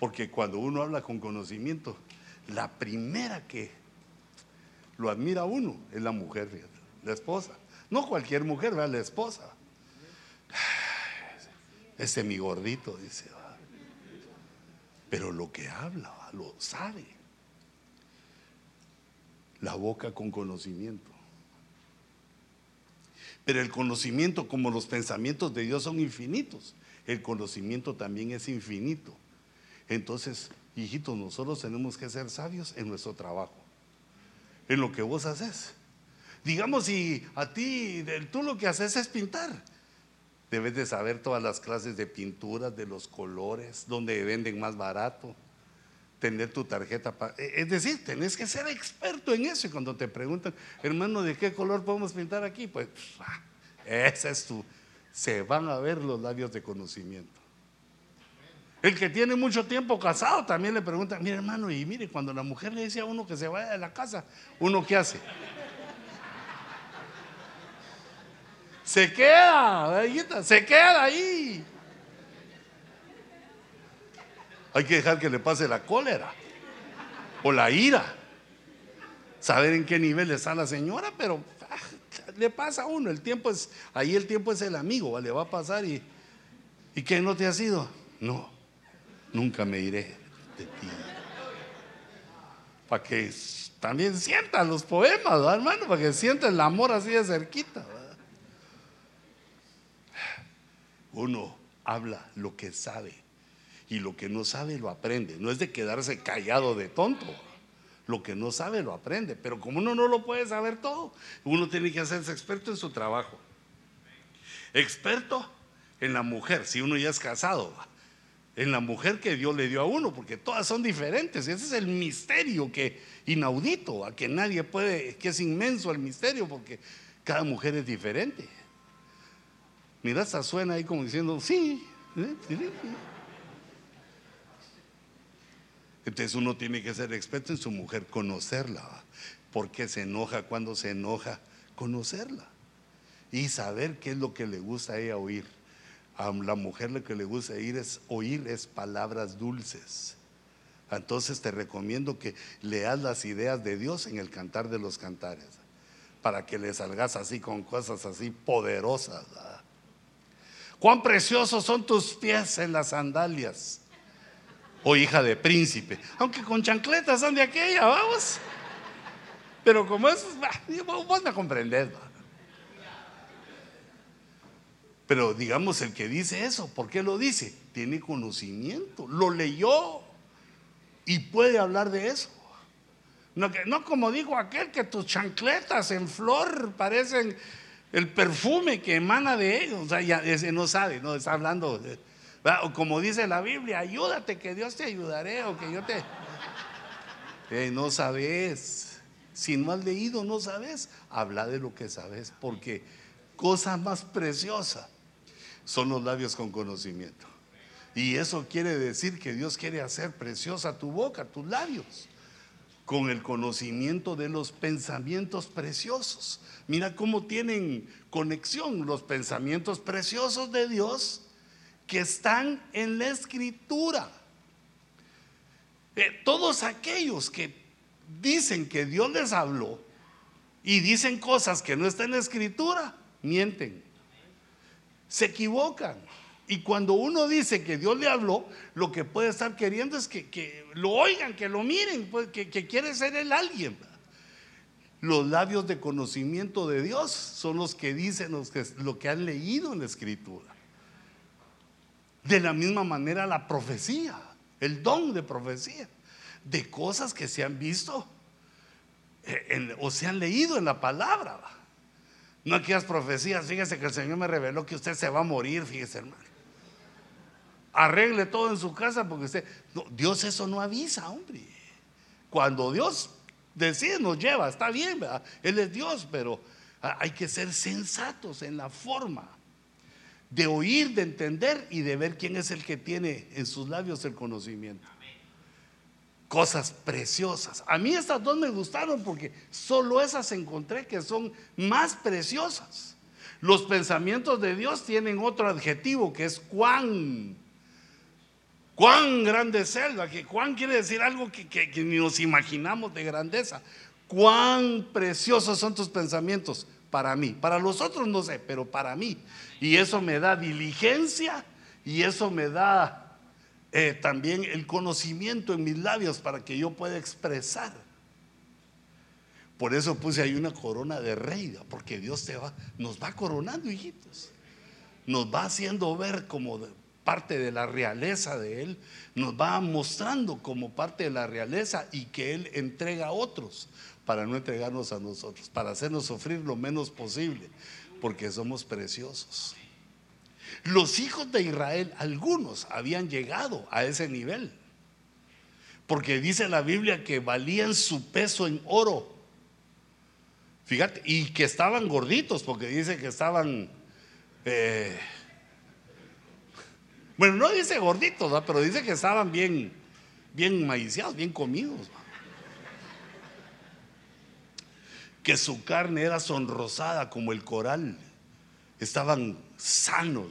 Porque cuando uno habla con conocimiento, la primera que lo admira uno es la mujer, la esposa. No cualquier mujer, vea la esposa. Ese mi gordito, dice. Pero lo que habla, lo sabe. La boca con conocimiento. Pero el conocimiento, como los pensamientos de Dios son infinitos, el conocimiento también es infinito. Entonces, hijitos, nosotros tenemos que ser sabios en nuestro trabajo, en lo que vos haces. Digamos, si a ti, tú lo que haces es pintar, debes de saber todas las clases de pinturas, de los colores, donde venden más barato, tener tu tarjeta. E, es decir, tenés que ser experto en eso. Y cuando te preguntan, hermano, ¿de qué color podemos pintar aquí? Pues, ah, esa es tu. Se van a ver los labios de conocimiento. El que tiene mucho tiempo casado también le pregunta, mire hermano, y mire, cuando la mujer le dice a uno que se vaya de la casa, ¿uno qué hace? Se queda, se queda ahí. Hay que dejar que le pase la cólera o la ira. Saber en qué nivel está la señora, pero ah, le pasa a uno. El tiempo es, ahí el tiempo es el amigo, le va a pasar y, ¿y qué no te ha sido? No, nunca me iré de ti. Para que también sientan los poemas, hermano, para que sientan el amor así de cerquita. Uno habla lo que sabe y lo que no sabe lo aprende. No es de quedarse callado de tonto. Lo que no sabe lo aprende. Pero como uno no lo puede saber todo, uno tiene que hacerse experto en su trabajo. Experto en la mujer, si uno ya es casado. En la mujer que Dios le dio a uno, porque todas son diferentes. Ese es el misterio que inaudito, a que nadie puede, que es inmenso el misterio, porque cada mujer es diferente. Mira, hasta suena ahí como diciendo, sí. ¿eh? Entonces uno tiene que ser experto en su mujer, conocerla. ¿Por qué se enoja? cuando se enoja? Conocerla. Y saber qué es lo que le gusta a ella oír. A la mujer lo que le gusta oír es, oír es palabras dulces. Entonces te recomiendo que leas las ideas de Dios en el cantar de los cantares. Para que le salgas así con cosas así poderosas. Cuán preciosos son tus pies en las sandalias o hija de príncipe. Aunque con chancletas son de aquella, vamos. Pero como es, vos me comprendés. Pero digamos, el que dice eso, ¿por qué lo dice? Tiene conocimiento, lo leyó y puede hablar de eso. No, no como dijo aquel que tus chancletas en flor parecen el perfume que emana de ellos. O sea, ya no sabe, no está hablando. De, o como dice la Biblia, ayúdate que Dios te ayudaré o que yo te... Eh, no sabes. Si no has leído, no sabes. Habla de lo que sabes, porque cosa más preciosa son los labios con conocimiento. Y eso quiere decir que Dios quiere hacer preciosa tu boca, tus labios, con el conocimiento de los pensamientos preciosos. Mira cómo tienen conexión los pensamientos preciosos de Dios que están en la escritura. Eh, todos aquellos que dicen que Dios les habló y dicen cosas que no están en la escritura, mienten. Se equivocan. Y cuando uno dice que Dios le habló, lo que puede estar queriendo es que, lo oigan, que lo miren, pues, que, quiere ser el alguien. Los labios de conocimiento de Dios son los que dicen lo que han leído en la escritura. De la misma manera la profecía, el don de profecía, de cosas que se han visto eh, o se han leído en la palabra. No aquellas profecías, fíjese que el Señor me reveló que usted se va a morir, fíjese hermano. Arregle todo en su casa porque usted, Dios eso no avisa, hombre. Cuando Dios decide, nos lleva, está bien, ¿verdad? Él es Dios, pero hay que ser sensatos en la forma de oír, de entender y de ver quién es el que tiene en sus labios el conocimiento. Cosas preciosas. A mí estas dos me gustaron porque solo esas encontré que son más preciosas. Los pensamientos de Dios tienen otro adjetivo que es cuán. Cuán grande es Él. Que cuán quiere decir algo que, que ni nos imaginamos de grandeza. Cuán preciosos son tus pensamientos para mí. Para los otros no sé, pero para mí. Y eso me da diligencia y eso me da eh, también el conocimiento en mis labios para que yo pueda expresar. Por eso puse ahí una corona de rey, porque Dios nos va coronando, hijitos. Nos va haciendo ver como parte de la realeza de Él, nos va mostrando como parte de la realeza y que Él entrega a otros para no entregarnos a nosotros, para hacernos sufrir lo menos posible, porque somos preciosos. Los hijos de Israel, algunos habían llegado a ese nivel, porque dice la Biblia que valían su peso en oro. Fíjate, y que estaban gorditos, porque dice que estaban... Eh, bueno, no dice gorditos, pero dice que estaban bien, bien maiciados, bien comidos que su carne era sonrosada como el coral. Estaban sanos,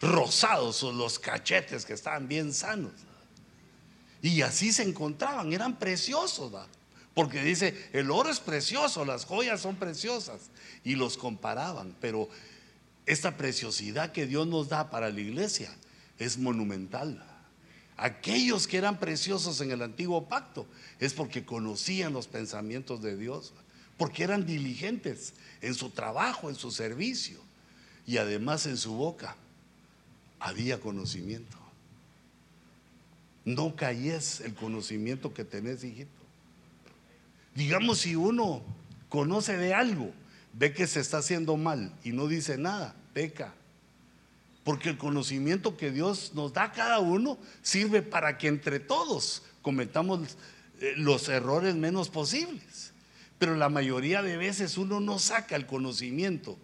rosados los cachetes que estaban bien sanos. Y así se encontraban, eran preciosos, porque dice, el oro es precioso, las joyas son preciosas. Y los comparaban, pero esta preciosidad que Dios nos da para la iglesia es monumental. Aquellos que eran preciosos en el antiguo pacto es porque conocían los pensamientos de Dios porque eran diligentes en su trabajo, en su servicio, y además en su boca había conocimiento. No calles el conocimiento que tenés, hijito. Digamos, si uno conoce de algo, ve que se está haciendo mal y no dice nada, peca. Porque el conocimiento que Dios nos da a cada uno sirve para que entre todos cometamos eh, los errores menos posibles. Pero la mayoría de veces uno no saca el conocimiento,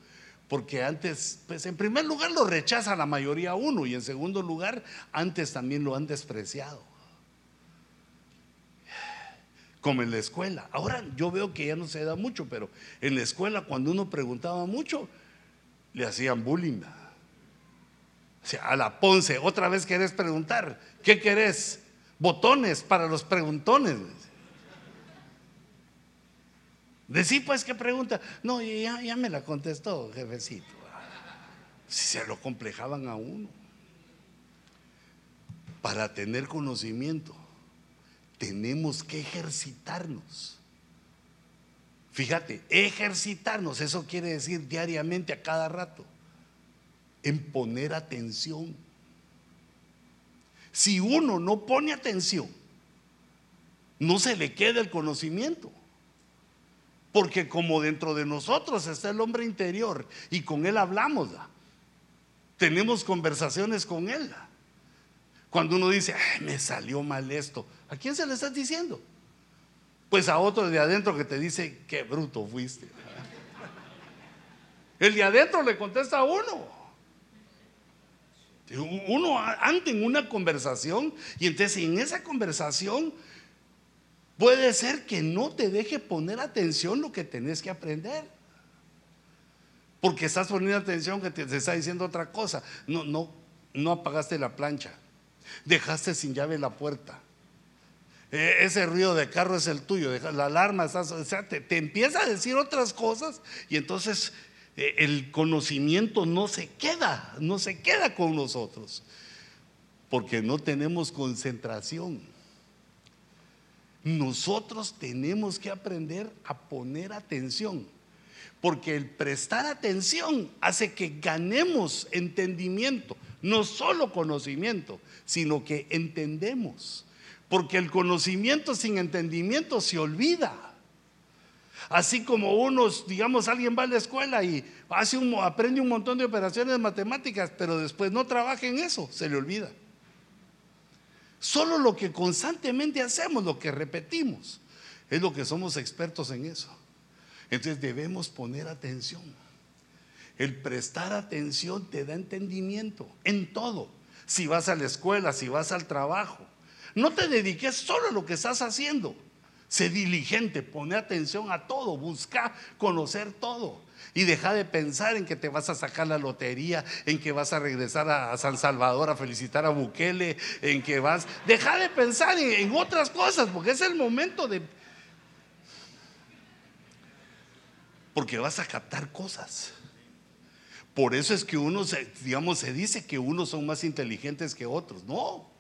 porque antes, pues en primer lugar lo rechaza la mayoría uno y en segundo lugar antes también lo han despreciado. como en la escuela. Ahora yo veo que ya no se da mucho, pero en la escuela cuando uno preguntaba mucho, le hacían bullying. O sea, a la Ponce, otra vez querés preguntar, ¿qué querés? Botones para los preguntones. Decí pues qué pregunta. No, ya, ya me la contestó, jefecito. Si se lo complejaban a uno. Para tener conocimiento, tenemos que ejercitarnos. Fíjate, ejercitarnos, eso quiere decir diariamente a cada rato, en poner atención. Si uno no pone atención, no se le queda el conocimiento. Porque como dentro de nosotros está el hombre interior y con él hablamos, tenemos conversaciones con él. Cuando uno dice, me salió mal esto, ¿a quién se le estás diciendo? Pues a otro de adentro que te dice, qué bruto fuiste. El de adentro le contesta a uno. Uno anda en una conversación y entonces en esa conversación puede ser que no te deje poner atención lo que tenés que aprender. Porque estás poniendo atención que te, está diciendo otra cosa. No, no, no apagaste la plancha. Dejaste sin llave la puerta. E, ese ruido de carro es el tuyo. La alarma, o sea, te, te empieza a decir otras cosas y entonces eh, el conocimiento no se queda, no se queda con nosotros, porque no tenemos concentración. Nosotros tenemos que aprender a poner atención, porque el prestar atención hace que ganemos entendimiento, no solo conocimiento, sino que entendemos, porque el conocimiento sin entendimiento se olvida. Así como unos, digamos, alguien va a la escuela y hace un, aprende un montón de operaciones matemáticas, pero después no trabaja en eso, se le olvida. Solo lo que constantemente hacemos, lo que repetimos, es lo que somos expertos en eso. Entonces debemos poner atención. El prestar atención te da entendimiento en todo. Si vas a la escuela, si vas al trabajo, no te dediques solo a lo que estás haciendo. Sé diligente, pone atención a todo, busca conocer todo. Y deja de pensar en que te vas a sacar la lotería, en que vas a regresar a San Salvador a felicitar a Bukele, en que vas... Deja de pensar en, otras cosas, porque es el momento de... Porque vas a captar cosas. Por eso es que uno, digamos, se dice que unos son más inteligentes que otros. No,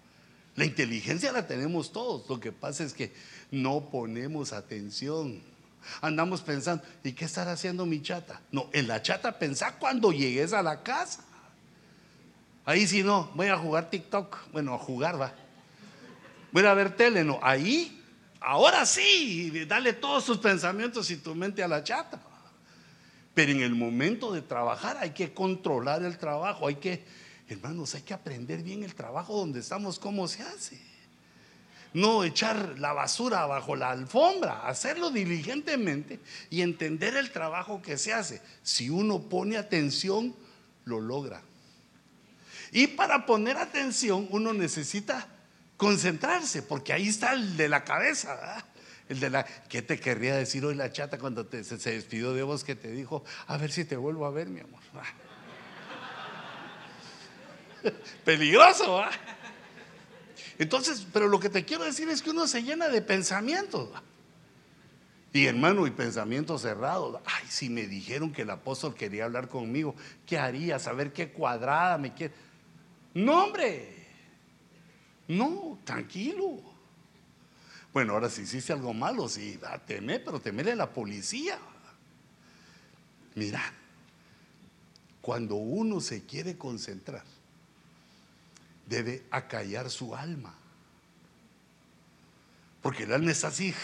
la inteligencia la tenemos todos. Lo que pasa es que no ponemos atención. Andamos pensando, ¿y qué estará haciendo mi chata? No, en la chata pensá cuando llegues a la casa. Ahí si no, voy a jugar TikTok. Bueno, a jugar va. Voy a ver tele, no. Ahí, ahora sí, dale todos tus pensamientos y tu mente a la chata. Pero en el momento de trabajar hay que controlar el trabajo, hay que, hermanos, hay que aprender bien el trabajo donde estamos, cómo se hace no echar la basura bajo la alfombra, hacerlo diligentemente y entender el trabajo que se hace. Si uno pone atención, lo logra. Y para poner atención uno necesita concentrarse, porque ahí está el de la cabeza. El de la, ¿qué te querría decir hoy la chata cuando se, despidió de vos que te dijo, a ver si te vuelvo a ver, mi amor? Peligroso, ¿ah? Entonces, pero lo que te quiero decir es que uno se llena de pensamientos. Y hermano, y pensamientos cerrados. Ay, si me dijeron que el apóstol quería hablar conmigo, ¿qué haría? Saber qué cuadrada me quiere. No, hombre. No, tranquilo. Bueno, ahora si hiciste algo malo, sí, teme, pero temele a la policía. Mira, cuando uno se quiere concentrar, debe acallar su alma. Porque el alma está así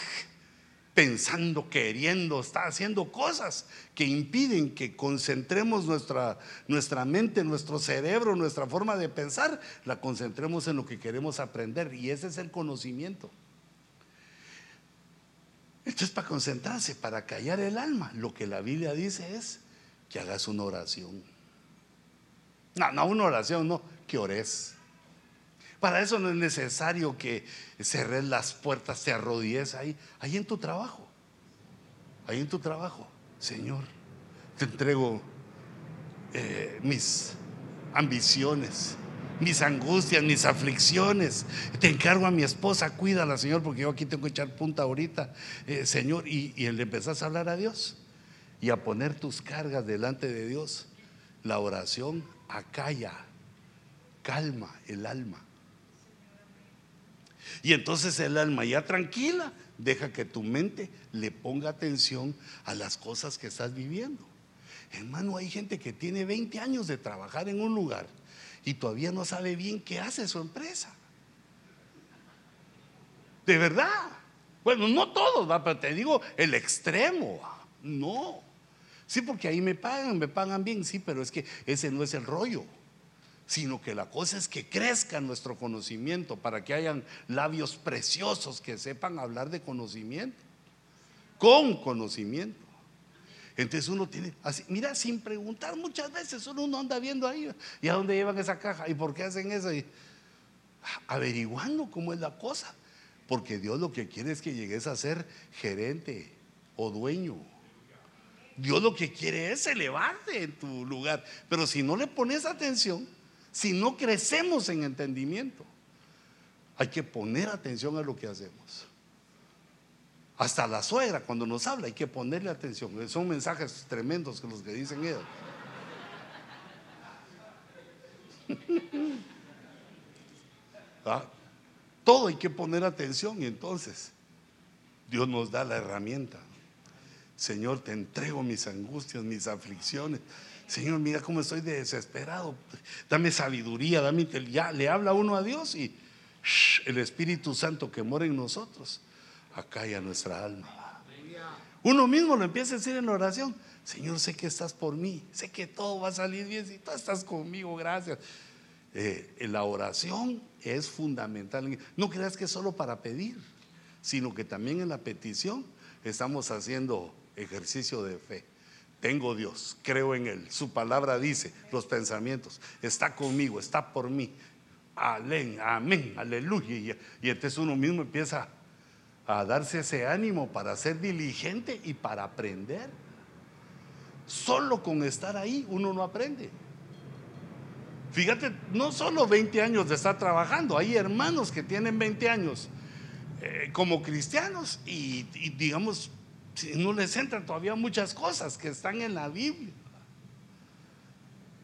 pensando, queriendo, está haciendo cosas que impiden que concentremos nuestra, nuestra mente, nuestro cerebro, nuestra forma de pensar, la concentremos en lo que queremos aprender. Y ese es el conocimiento. Esto es para concentrarse, para callar el alma. Lo que la Biblia dice es que hagas una oración. No, no una oración, no, que ores. Para eso no es necesario que cerres las puertas, te arrodilles ahí, ahí en tu trabajo. Ahí en tu trabajo, Señor, te entrego eh, mis ambiciones, mis angustias, mis aflicciones. Te encargo a mi esposa, cuídala, Señor, porque yo aquí tengo que echar punta ahorita, eh, Señor. Y, y le empezás a hablar a Dios y a poner tus cargas delante de Dios. La oración acalla, calma el alma. Y entonces el alma ya tranquila, deja que tu mente le ponga atención a las cosas que estás viviendo. Hermano, hay gente que tiene 20 años de trabajar en un lugar y todavía no sabe bien qué hace su empresa. De verdad. Bueno, no todos, pero te digo el extremo. No. Sí, porque ahí me pagan, me pagan bien, sí, pero es que ese no es el rollo sino que la cosa es que crezca nuestro conocimiento para que hayan labios preciosos que sepan hablar de conocimiento, con conocimiento. Entonces uno tiene, así, mira, sin preguntar muchas veces, uno anda viendo ahí, ¿y a dónde llevan esa caja? ¿Y por qué hacen eso? Averiguando cómo es la cosa, porque Dios lo que quiere es que llegues a ser gerente o dueño. Dios lo que quiere es elevarte en tu lugar, pero si no le pones atención, si no crecemos en entendimiento. Hay que poner atención a lo que hacemos. Hasta la suegra cuando nos habla hay que ponerle atención. Son mensajes tremendos que los que dicen ellos. ¿Ah? Todo hay que poner atención y entonces Dios nos da la herramienta. Señor, te entrego mis angustias, mis aflicciones. Señor, mira cómo estoy desesperado. Dame sabiduría, dame ya le habla uno a Dios y el Espíritu Santo que mora en nosotros acalla nuestra alma. Uno mismo lo empieza a decir en la oración. Señor, sé que estás por mí, sé que todo va a salir bien si tú estás conmigo, gracias. Eh, la oración es fundamental. No creas que es solo para pedir, sino que también en la petición estamos haciendo ejercicio de fe. Tengo Dios, creo en Él. Su palabra dice, los pensamientos, está conmigo, está por mí. Amén, amén, aleluya. Y, entonces uno mismo empieza a darse ese ánimo para ser diligente y para aprender. Solo con estar ahí uno no aprende. Fíjate, no solo 20 años de estar trabajando, hay hermanos que tienen 20 años eh, como cristianos y digamos no les entran todavía muchas cosas que están en la Biblia.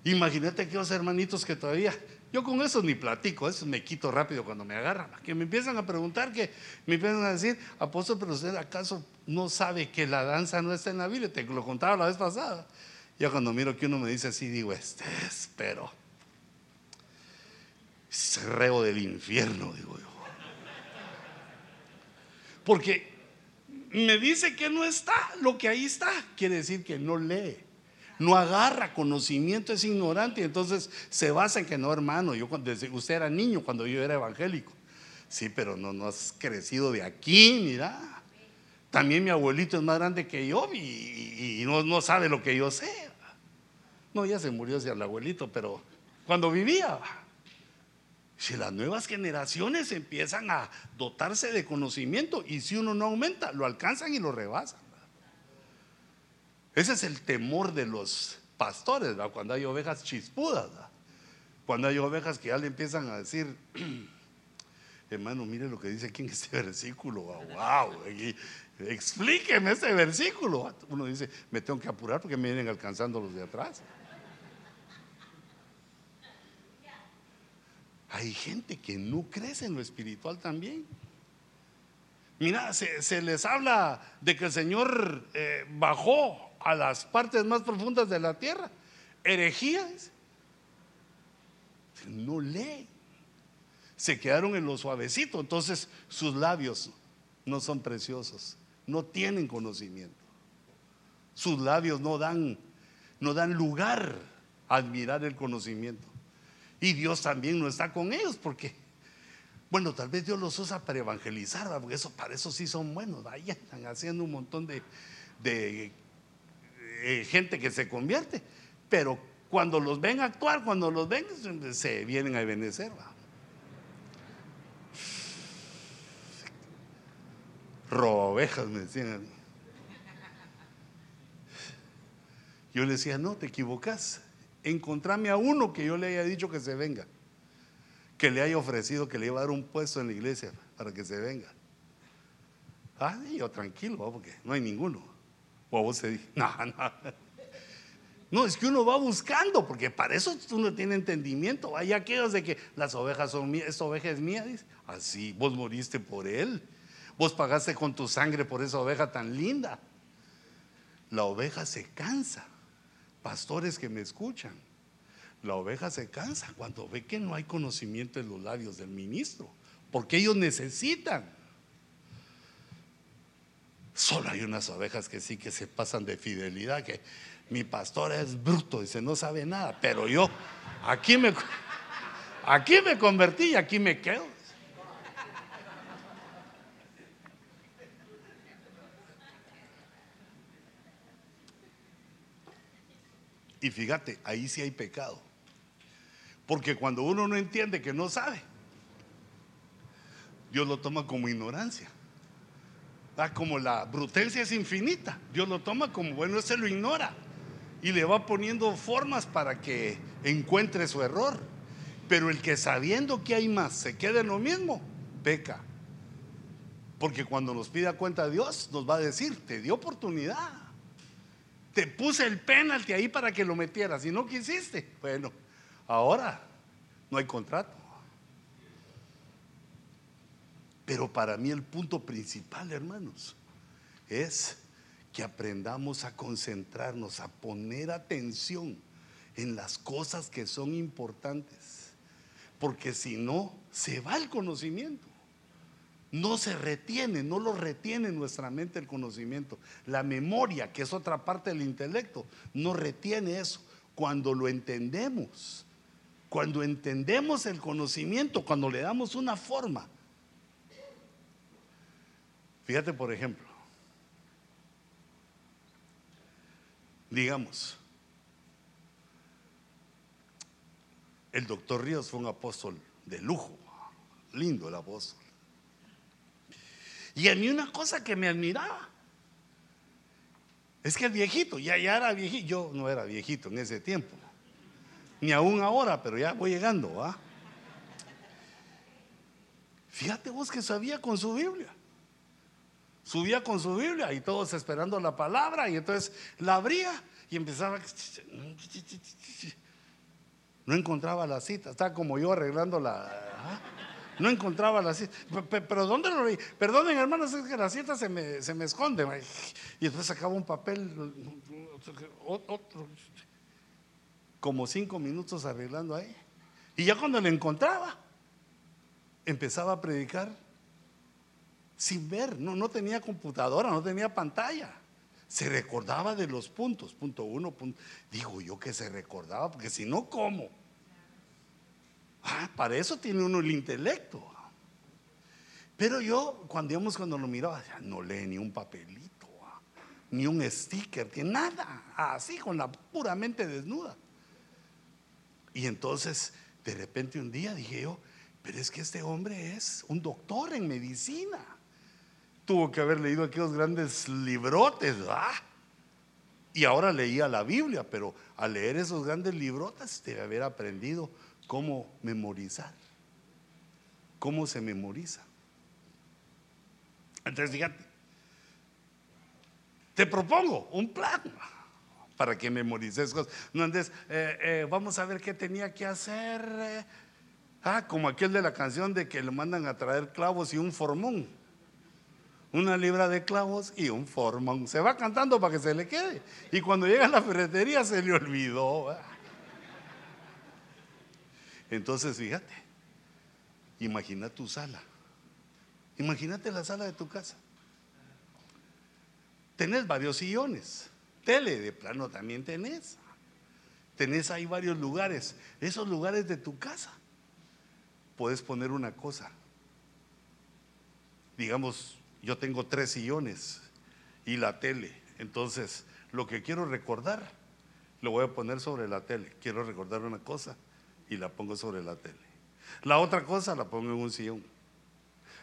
Imagínate aquellos hermanitos que todavía, yo con eso ni platico, eso me quito rápido cuando me agarran, que me empiezan a preguntar, que me empiezan a decir, apóstol, pero usted acaso no sabe que la danza no está en la Biblia, te lo contaba la vez pasada. Ya cuando miro que uno me dice así, digo, este es, pero, reo del infierno, digo yo. Porque me dice que no está, lo que ahí está, quiere decir que no lee. No agarra conocimiento, es ignorante. Entonces se basa en que no, hermano. Yo cuando usted era niño cuando yo era evangélico. Sí, pero no, no has crecido de aquí, mira. También mi abuelito es más grande que yo y, no, no, sabe lo que yo sé. No, ya se murió ese el abuelito, pero cuando vivía. Si las nuevas generaciones empiezan a dotarse de conocimiento y si uno no aumenta, lo alcanzan y lo rebasan. Ese es el temor de los pastores, cuando hay ovejas chispudas, cuando hay ovejas que ya le empiezan a decir, hermano, mire lo que dice aquí en este versículo, wow, explíqueme este versículo. Uno dice, me tengo que apurar porque me vienen alcanzando los de atrás. Hay gente que no crece en lo espiritual también. Mira, se, les habla de que el Señor eh, bajó a las partes más profundas de la tierra. Herejías. No leen. Se quedaron en lo suavecito. Entonces sus labios no son preciosos. No tienen conocimiento. Sus labios no dan, no dan lugar a admirar el conocimiento. Y Dios también no está con ellos porque, bueno, tal vez Dios los usa para evangelizar, porque eso, para eso sí son buenos. Ahí están haciendo un montón de, eh, gente que se convierte. Pero cuando los ven actuar, cuando los ven, se vienen a benecer. Robejas me decían. Yo le decía, no, te equivocas. Encontrame a uno que yo le haya dicho que se venga. Que le haya ofrecido que le iba a dar un puesto en la iglesia para que se venga. Ah, yo tranquilo, porque no hay ninguno. O a vos se dice, no, no. No, es que uno va buscando, porque para eso uno tiene entendimiento. Hay aquellos de que las ovejas son mías, esta oveja es mía, dice. Así, vos moriste por él. Vos pagaste con tu sangre por esa oveja tan linda. La oveja se cansa. Pastores que me escuchan, la oveja se cansa cuando ve que no hay conocimiento en los labios del ministro, porque ellos necesitan. Solo hay unas ovejas que sí que se pasan de fidelidad, que mi pastor es bruto, dice, no sabe nada, pero yo aquí me, aquí me convertí y aquí me quedo. Y fíjate, ahí sí hay pecado. Porque cuando uno no entiende que no sabe, Dios lo toma como ignorancia. Ah, como la brutencia es infinita, Dios lo toma como bueno, se lo ignora y le va poniendo formas para que encuentre su error. Pero el que sabiendo que hay más se quede en lo mismo, peca. Porque cuando nos pida cuenta Dios, nos va a decir, te dio oportunidad. Te puse el penalti ahí para que lo metieras y no quisiste. Bueno, ahora no hay contrato. Pero para mí el punto principal, hermanos, es que aprendamos a concentrarnos, a poner atención en las cosas que son importantes. Porque si no, se va el conocimiento. No se retiene, no lo retiene en nuestra mente el conocimiento. La memoria, que es otra parte del intelecto, no retiene eso. Cuando lo entendemos, cuando entendemos el conocimiento, cuando le damos una forma. Fíjate, por ejemplo, Digamos, el doctor Ríos fue un apóstol de lujo, lindo el apóstol. Y a mí una cosa que me admiraba. Es que el viejito, ya, ya era viejito, yo no era viejito en ese tiempo, ni aún ahora, pero ya voy llegando, ¿va? Fíjate vos que sabía con su Biblia. Subía con su Biblia y todos esperando la palabra y entonces la abría y empezaba no encontraba la cita, estaba como yo arreglando la ¿ah? No encontraba la cita, pero ¿dónde lo leí? Perdonen hermanos, es que la cita se me, se me esconde y entonces sacaba un papel otro como cinco minutos arreglando ahí y ya cuando le encontraba empezaba a predicar sin ver, no, no tenía computadora, no tenía pantalla. Se recordaba de los puntos, punto uno, punto. Digo yo que se recordaba, porque si no, ¿cómo? Ah, para eso tiene uno el intelecto. Pero yo, cuando íbamos, cuando lo miraba, no lee ni un papelito, ah, ni un sticker, ni nada, así con la puramente desnuda. Y entonces, de repente un día dije yo, pero es que este hombre es un doctor en medicina tuvo que haber leído aquellos grandes librotes, Y ahora leía la Biblia, pero al leer esos grandes librotes debe haber aprendido cómo memorizar. ¿Cómo se memoriza? Entonces, fíjate, te propongo un plan para que memorices cosas. No andes, eh, eh, vamos a ver qué tenía que hacer. Eh. Ah, como aquel de la canción de que le mandan a traer clavos y un formón una libra de clavos y un formón. Se va cantando para que se le quede. Y cuando llega a la ferretería se le olvidó. Entonces, fíjate, imagina tu sala. Imagínate la sala de tu casa. Tenés varios sillones. Tele de plano también tenés. Tenés ahí varios lugares. Esos lugares de tu casa. Puedes poner una cosa. Digamos, yo tengo tres sillones y la tele. Entonces, lo que quiero recordar, lo voy a poner sobre la tele. Quiero recordar una cosa y la pongo sobre la tele. La otra cosa la pongo en un sillón.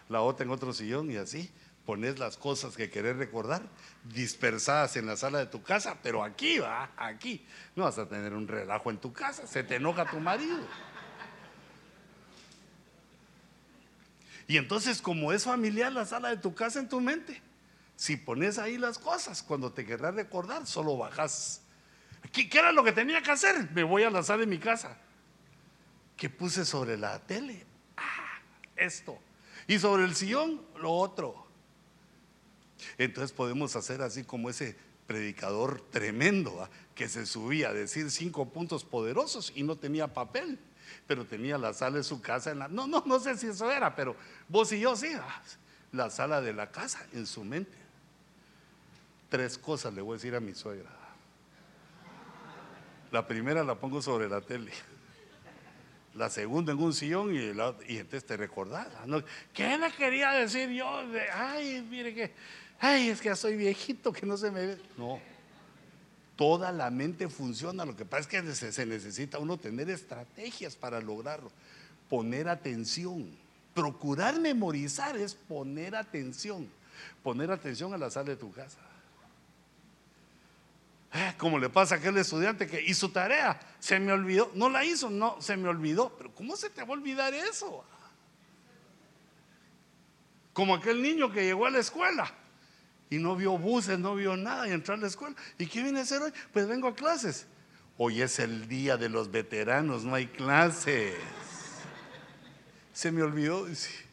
La otra en otro sillón y así pones las cosas que querés recordar dispersadas en la sala de tu casa, pero aquí va, aquí. No vas a tener un relajo en tu casa, se te enoja tu marido. Y entonces, como es familiar la sala de tu casa en tu mente, si pones ahí las cosas, cuando te querrás recordar, solo bajas. ¿Qué, ¿Qué, era lo que tenía que hacer? Me voy a la sala de mi casa. ¿Qué puse sobre la tele? Ah, esto. Y sobre el sillón, lo otro. Entonces podemos hacer así como ese predicador tremendo que se subía a decir cinco puntos poderosos y no tenía papel, pero tenía la sala de su casa en la... No, no, no sé si eso era, pero vos y yo sí, la sala de la casa en su mente. Tres cosas le voy a decir a mi suegra. La primera la pongo sobre la tele. La segunda en un sillón y, y entonces te recordás. ¿no? ¿Qué le quería decir yo? Ay, mire que ay, es que ya soy viejito, que no se me ve. No, toda la mente funciona. Lo que pasa es que se necesita uno tener estrategias para lograrlo. Poner atención. Procurar memorizar es poner atención. Poner atención a la sala de tu casa. Como le pasa a aquel estudiante que hizo tarea, se me olvidó, no la hizo, no, se me olvidó, pero ¿cómo se te va a olvidar eso? Como aquel niño que llegó a la escuela, y no vio buses, no vio nada y entró a la escuela. ¿Y qué viene a hacer hoy? Pues vengo a clases. Hoy es el día de los veteranos, no hay clases. Se me olvidó decir,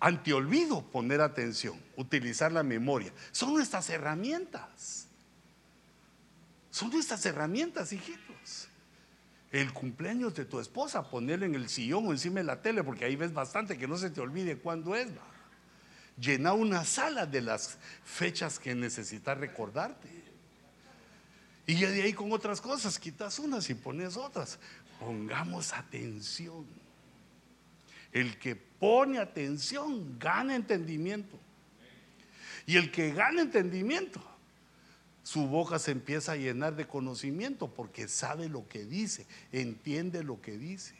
no. Antiolvido, poner atención, utilizar la memoria. Son nuestras herramientas. Son nuestras herramientas, hijitos. El cumpleaños de tu esposa, ponerle en el sillón o encima de la tele, porque ahí ves bastante que no se te olvide cuándo es. ¿va? llena una sala de las fechas que necesitas recordarte. Y ya de ahí con otras cosas, quitas unas y pones otras. Pongamos atención. El que pone atención gana entendimiento. Y el que gana entendimiento, su boca se empieza a llenar de conocimiento porque sabe lo que dice, entiende lo que dice.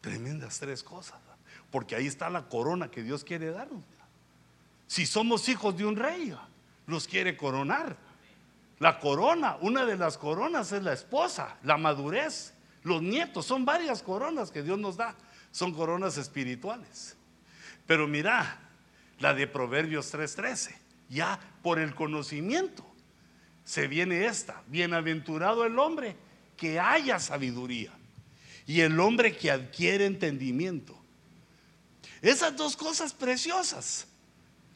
Tremendas tres cosas. Porque ahí está la corona que Dios quiere darnos. Si somos hijos de un rey, los quiere coronar. La corona, una de las coronas es la esposa, la madurez, los nietos, son varias coronas que Dios nos da. Son coronas espirituales. Pero mira, la de Proverbios 3:13, ya por el conocimiento se viene esta. Bienaventurado el hombre que haya sabiduría y el hombre que adquiere entendimiento. Esas dos cosas preciosas.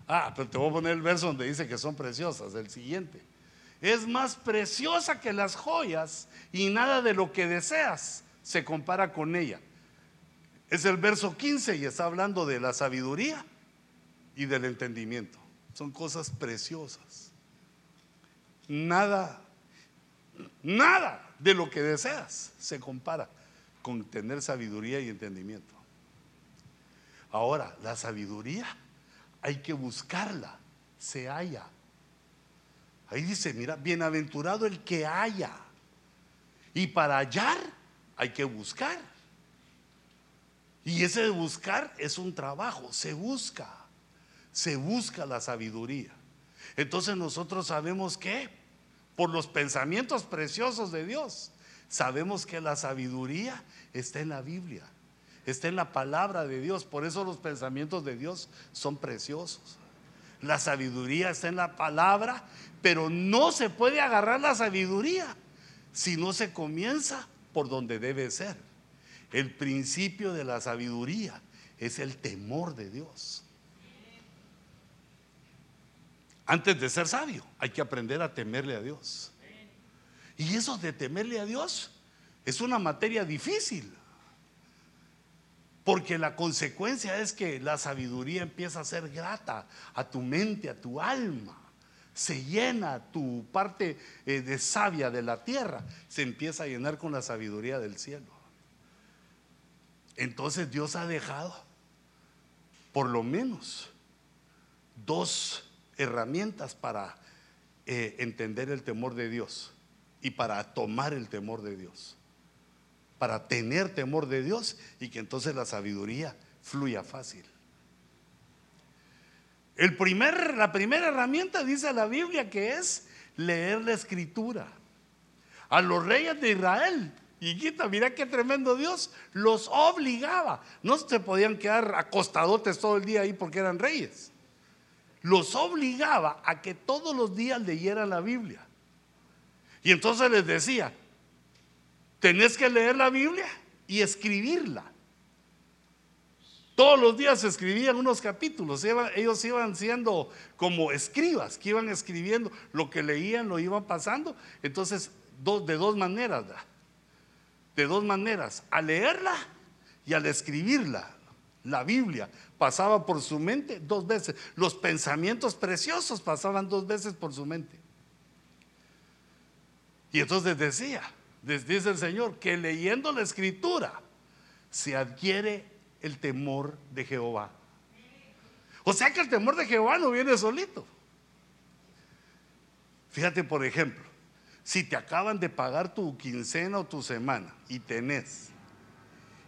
Ah, pero te voy a poner el verso donde dice que son preciosas, el siguiente. Es más preciosa que las joyas y nada de lo que deseas se compara con ella. Es el verso 15 y está hablando de la sabiduría y del entendimiento. Son cosas preciosas. Nada, nada de lo que deseas se compara con tener sabiduría y entendimiento. Ahora, la sabiduría hay que buscarla, se halla. Ahí dice, mira, bienaventurado el que haya. Y para hallar hay que buscar. Y ese de buscar es un trabajo, se busca, se busca la sabiduría. Entonces nosotros sabemos que por los pensamientos preciosos de Dios, Sabemos que la sabiduría está en la Biblia, está en la palabra de Dios. Por eso los pensamientos de Dios son preciosos. La sabiduría está en la palabra, pero no se puede agarrar la sabiduría si no se comienza por donde debe ser. El principio de la sabiduría es el temor de Dios. Antes de ser sabio, hay que aprender a temerle a Dios. Y eso de temerle a Dios es una materia difícil. Porque la consecuencia es que la sabiduría empieza a ser grata a tu mente, a tu alma. Se llena tu parte eh, de sabia de la tierra. Se empieza a llenar con la sabiduría del cielo. Entonces Dios ha dejado por lo menos dos herramientas para eh, entender el temor de Dios y para tomar el temor de Dios. Para tener temor de Dios y que entonces la sabiduría fluya fácil. El primer, la primera herramienta dice la Biblia que es leer la escritura. A los reyes de Israel, quita, mira qué tremendo Dios, los obligaba. No se podían quedar acostadotes todo el día ahí porque eran reyes. Los obligaba a que todos los días leyeran la Biblia. Y entonces les decía, tenés que leer la Biblia y escribirla. Todos los días escribían unos capítulos, ellos iban siendo como escribas, que iban escribiendo lo que leían, lo iban pasando. Entonces, de dos maneras, de dos maneras, al leerla y al escribirla. La Biblia pasaba por su mente dos veces. Los pensamientos preciosos pasaban dos veces por su mente. Y entonces decía, dice el Señor, que leyendo la escritura se adquiere el temor de Jehová. O sea que el temor de Jehová no viene solito. Fíjate, por ejemplo, si te acaban de pagar tu quincena o tu semana y tenés,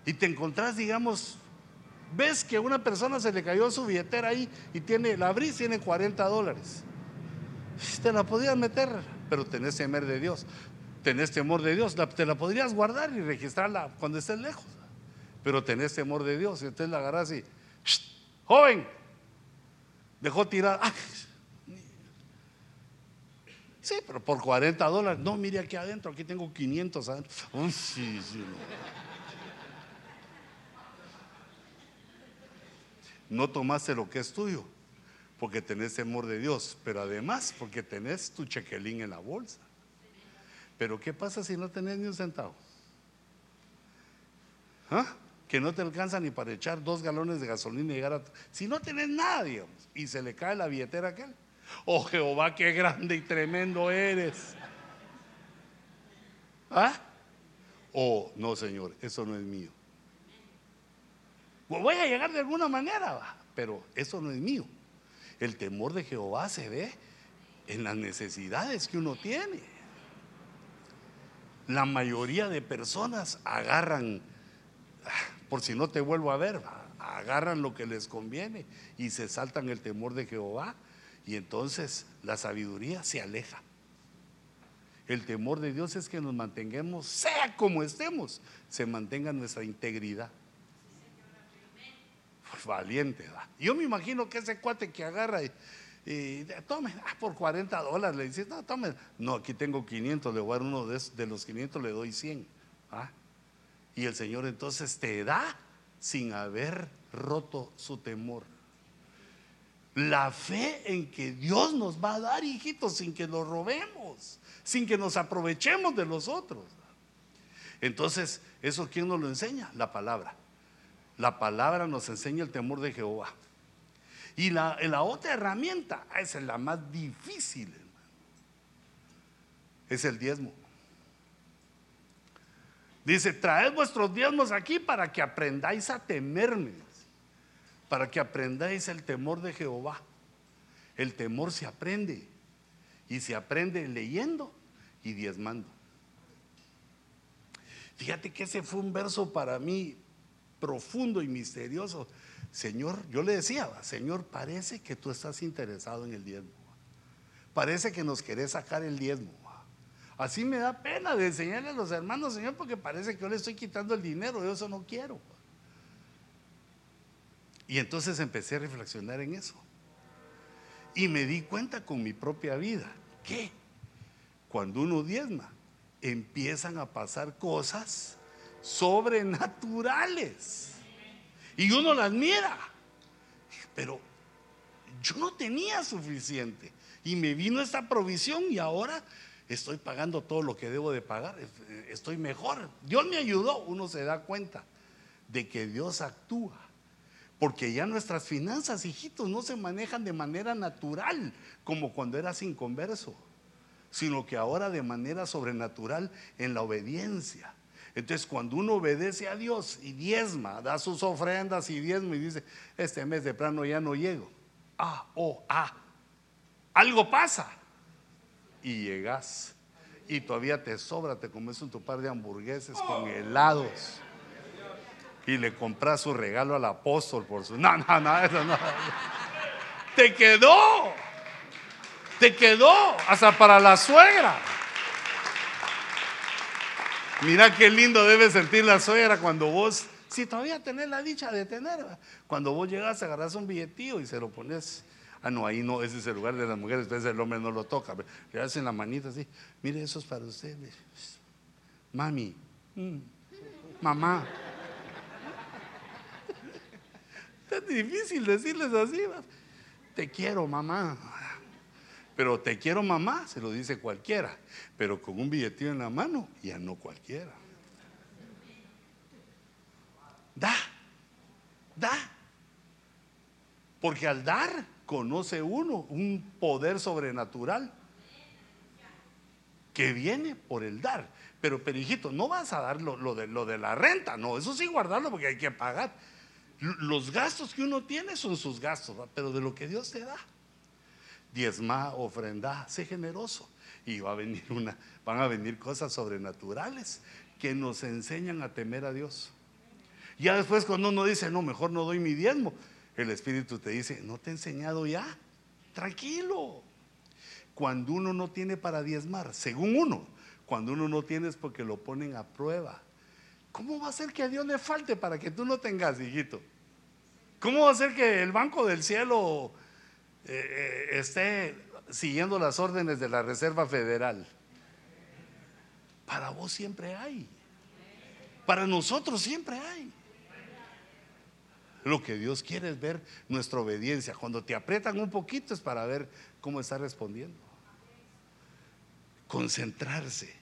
y te encontrás, digamos, ves que a una persona se le cayó su billetera ahí y tiene, la abrís, tiene 40 dólares. Te la podías meter, pero tenés temor de Dios. Tenés temor de Dios, te la podrías guardar y registrarla cuando estés lejos pero tenés temor de Dios. Y entonces la agarras y, joven, dejó tirar. Sí, pero por 40 dólares. No, mire aquí adentro, aquí tengo 500 adentro. sí, sí, no. no tomaste lo que es tuyo, porque tenés temor de Dios, pero además porque tenés tu chequelín en la bolsa. Pero ¿qué pasa si no tenés ni un centavo? ¿Ah? que no te alcanza ni para echar dos galones de gasolina y llegar a... Si no tienes nada, digamos, y se le cae la billetera a aquel. Oh Jehová, qué grande y tremendo eres. ¿Ah? Oh, no, Señor, eso no es mío. Voy a llegar de alguna manera, pero eso no es mío. El temor de Jehová se ve en las necesidades que uno tiene. La mayoría de personas agarran por si no te vuelvo a ver, agarran lo que les conviene y se saltan el temor de Jehová y entonces la sabiduría se aleja. El temor de Dios es que nos mantengamos, sea como estemos, se mantenga nuestra integridad. Pues valiente, ¿va? Yo me imagino que ese cuate que agarra tome, ah, por 40 dólares le dice, no, tome, no, aquí tengo 500, le voy a dar uno de, de los 500, le doy 100. ¿ah? Y el Señor entonces te da sin haber roto su temor. La fe en que Dios nos va a dar, hijitos, sin que lo robemos, sin que nos aprovechemos de los otros. Entonces, ¿eso quién nos lo enseña? La palabra. La palabra nos enseña el temor de Jehová. Y la, otra herramienta, esa es la más difícil, es el diezmo. Dice, traed vuestros diezmos aquí para que aprendáis a temerme, para que aprendáis el temor de Jehová. El temor se aprende y se aprende leyendo y diezmando. Fíjate que ese fue un verso para mí profundo y misterioso. Señor, yo le decía, Señor, parece que tú estás interesado en el diezmo. Parece que nos querés sacar el diezmo. Así me da pena de enseñarle a los hermanos, Señor, porque parece que yo le estoy quitando el dinero, yo eso no quiero. Y entonces empecé a reflexionar en eso. Y me di cuenta con mi propia vida que cuando uno diezma, empiezan a pasar cosas sobrenaturales. Y uno las mira. Pero yo no tenía suficiente. Y me vino esta provisión y ahora estoy pagando todo lo que debo de pagar, estoy mejor. Dios me ayudó, uno se da cuenta de que Dios actúa. Porque ya nuestras finanzas, hijitos, no se manejan de manera natural como cuando eras inconverso, sino que ahora de manera sobrenatural en la obediencia. Entonces, cuando uno obedece a Dios y diezma, da sus ofrendas y diezma y dice, este mes de plano ya no llego. Ah, oh, ah, algo pasa y llegas y todavía te sobra, te comes un par de hamburgueses con helados y le compras su regalo al apóstol por su... No, no, no, eso no. Te quedó. Te quedó hasta para la suegra. Mira qué lindo debe sentir la suegra cuando vos, si todavía tenés la dicha de tener, cuando vos llegas, agarras un billetío y se lo pones. Ah, no, ahí no, ese es el lugar de las mujeres, entonces el hombre no lo toca. Le hacen la manita así, mire, eso es para usted. Mami, mm, mamá. Es difícil decirles así. Te quiero, mamá. Pero te quiero, mamá, se lo dice cualquiera. Pero con un billetío en la mano, ya no cualquiera. Da, da. Porque al dar, conoce uno un poder sobrenatural que viene por el dar. Pero, perijito, no vas a dar lo de la renta, no, eso sí guardarlo porque hay que pagar. Los gastos que uno tiene son sus gastos, pero de lo que Dios te da. Diezma, ofrenda, sé generoso. Y va a venir una, van a venir cosas sobrenaturales que nos enseñan a temer a Dios. Ya después cuando uno dice, no, mejor no doy mi diezmo, el Espíritu te dice, no te he enseñado ya, tranquilo. Cuando uno no tiene para diezmar, según uno, cuando uno no tiene es porque lo ponen a prueba. ¿Cómo va a ser que a Dios le falte para que tú no tengas, hijito? ¿Cómo va a ser que el Banco del Cielo eh, eh, esté siguiendo las órdenes de la Reserva Federal? Para vos siempre hay. Para nosotros siempre hay. Lo que Dios quiere es ver nuestra obediencia. Cuando te aprietan un poquito es para ver cómo está respondiendo. Concentrarse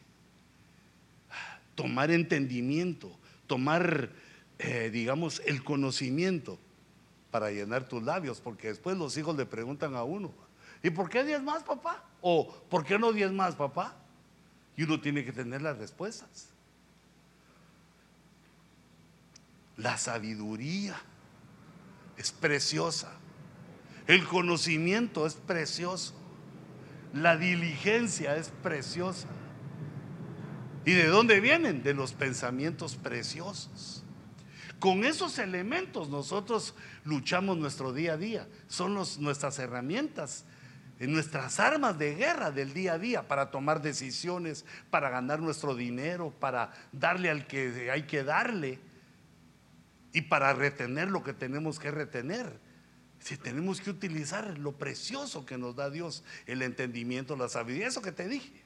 tomar entendimiento, tomar, eh, digamos, el conocimiento para llenar tus labios, porque después los hijos le preguntan a uno, ¿y por qué diez más, papá? ¿O por qué no diez más, papá? Y uno tiene que tener las respuestas. La sabiduría es preciosa. El conocimiento es precioso. La diligencia es preciosa. ¿Y de dónde vienen? De los pensamientos preciosos. Con esos elementos nosotros luchamos nuestro día a día. Son nuestras herramientas, eh, nuestras armas de guerra del día a día para tomar decisiones, para ganar nuestro dinero, para darle al que hay que darle y para retener lo que tenemos que retener. Si tenemos que utilizar lo precioso que nos da Dios, el entendimiento, la sabiduría, eso que te dije.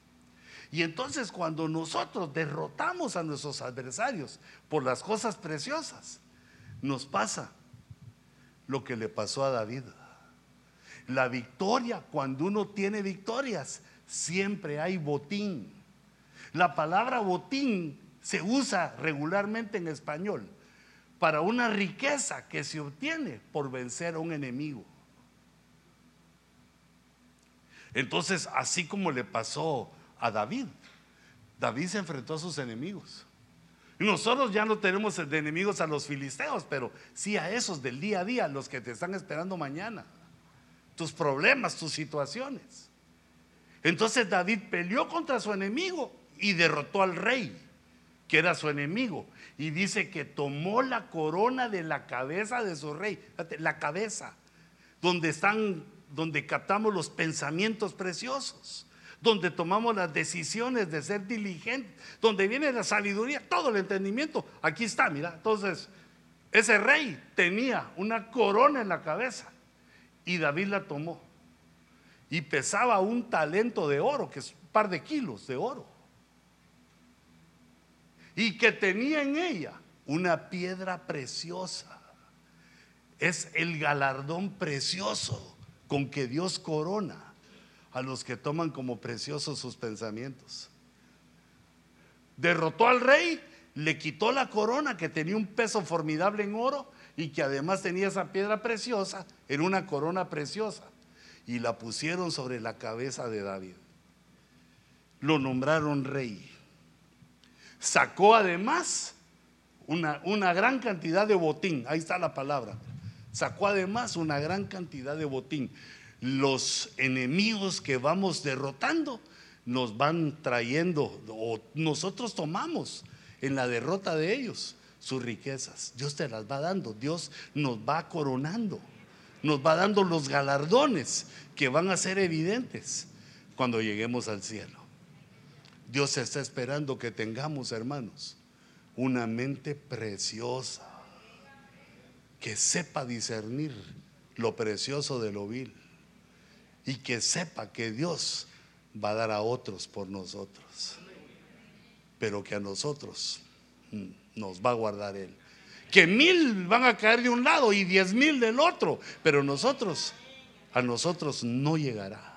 Y entonces cuando nosotros derrotamos a nuestros adversarios por las cosas preciosas, nos pasa lo que le pasó a David. La victoria, cuando uno tiene victorias, siempre hay botín. La palabra botín se usa regularmente en español para una riqueza que se obtiene por vencer a un enemigo. Entonces, así como le pasó a David. David se enfrentó a sus enemigos. Nosotros ya no tenemos de enemigos a los filisteos, pero sí a esos del día a día, los que te están esperando mañana. Tus problemas, tus situaciones. Entonces David peleó contra su enemigo y derrotó al rey, que era su enemigo. Y dice que tomó la corona de la cabeza de su rey, la cabeza, donde están, donde captamos los pensamientos preciosos donde tomamos las decisiones de ser diligentes, donde viene la sabiduría, todo el entendimiento. Aquí está, mira. Entonces, ese rey tenía una corona en la cabeza y David la tomó. Y pesaba un talento de oro, que es un par de kilos de oro. Y que tenía en ella una piedra preciosa. Es el galardón precioso con que Dios corona a los que toman como preciosos sus pensamientos. Derrotó al rey, le quitó la corona que tenía un peso formidable en oro y que además tenía esa piedra preciosa, en una corona preciosa, y la pusieron sobre la cabeza de David. Lo nombraron rey. Sacó además una, una gran cantidad de botín, ahí está la palabra. Sacó además una gran cantidad de botín los enemigos que vamos derrotando, nos van trayendo o nosotros tomamos en la derrota de ellos sus riquezas. Dios te las va dando, Dios nos va coronando, nos va dando los galardones que van a ser evidentes cuando lleguemos al cielo. Dios está esperando que tengamos, hermanos, una mente preciosa, que sepa discernir lo precioso de lo vil y que sepa que Dios va a dar a otros por nosotros, pero que a nosotros mm, nos va a guardar Él. Que mil van a caer de un lado y diez mil del otro, pero nosotros, a nosotros no llegará.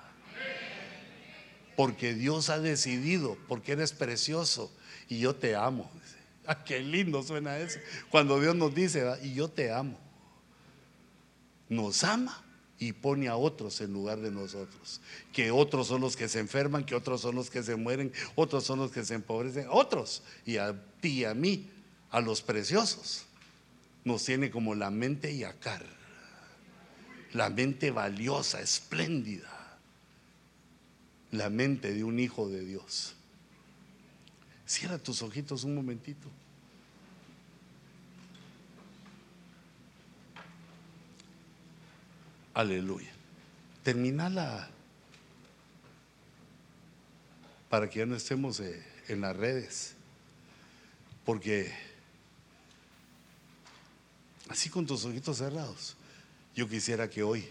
Porque Dios ha decidido, porque eres precioso y yo te amo. Ah, qué lindo suena eso. Cuando Dios nos dice, y yo te amo. Nos ama y pone a otros en lugar de nosotros. Que otros son los que se enferman, que otros son los que se mueren, otros son los que se empobrecen, otros. Y a ti y a mí, a los preciosos, nos tiene como la mente yacar, la mente valiosa, espléndida, la mente de un hijo de Dios. Cierra tus ojitos un momentito. Aleluya. Terminala para que ya no estemos eh, en las redes. Porque así con tus ojitos cerrados, yo quisiera que hoy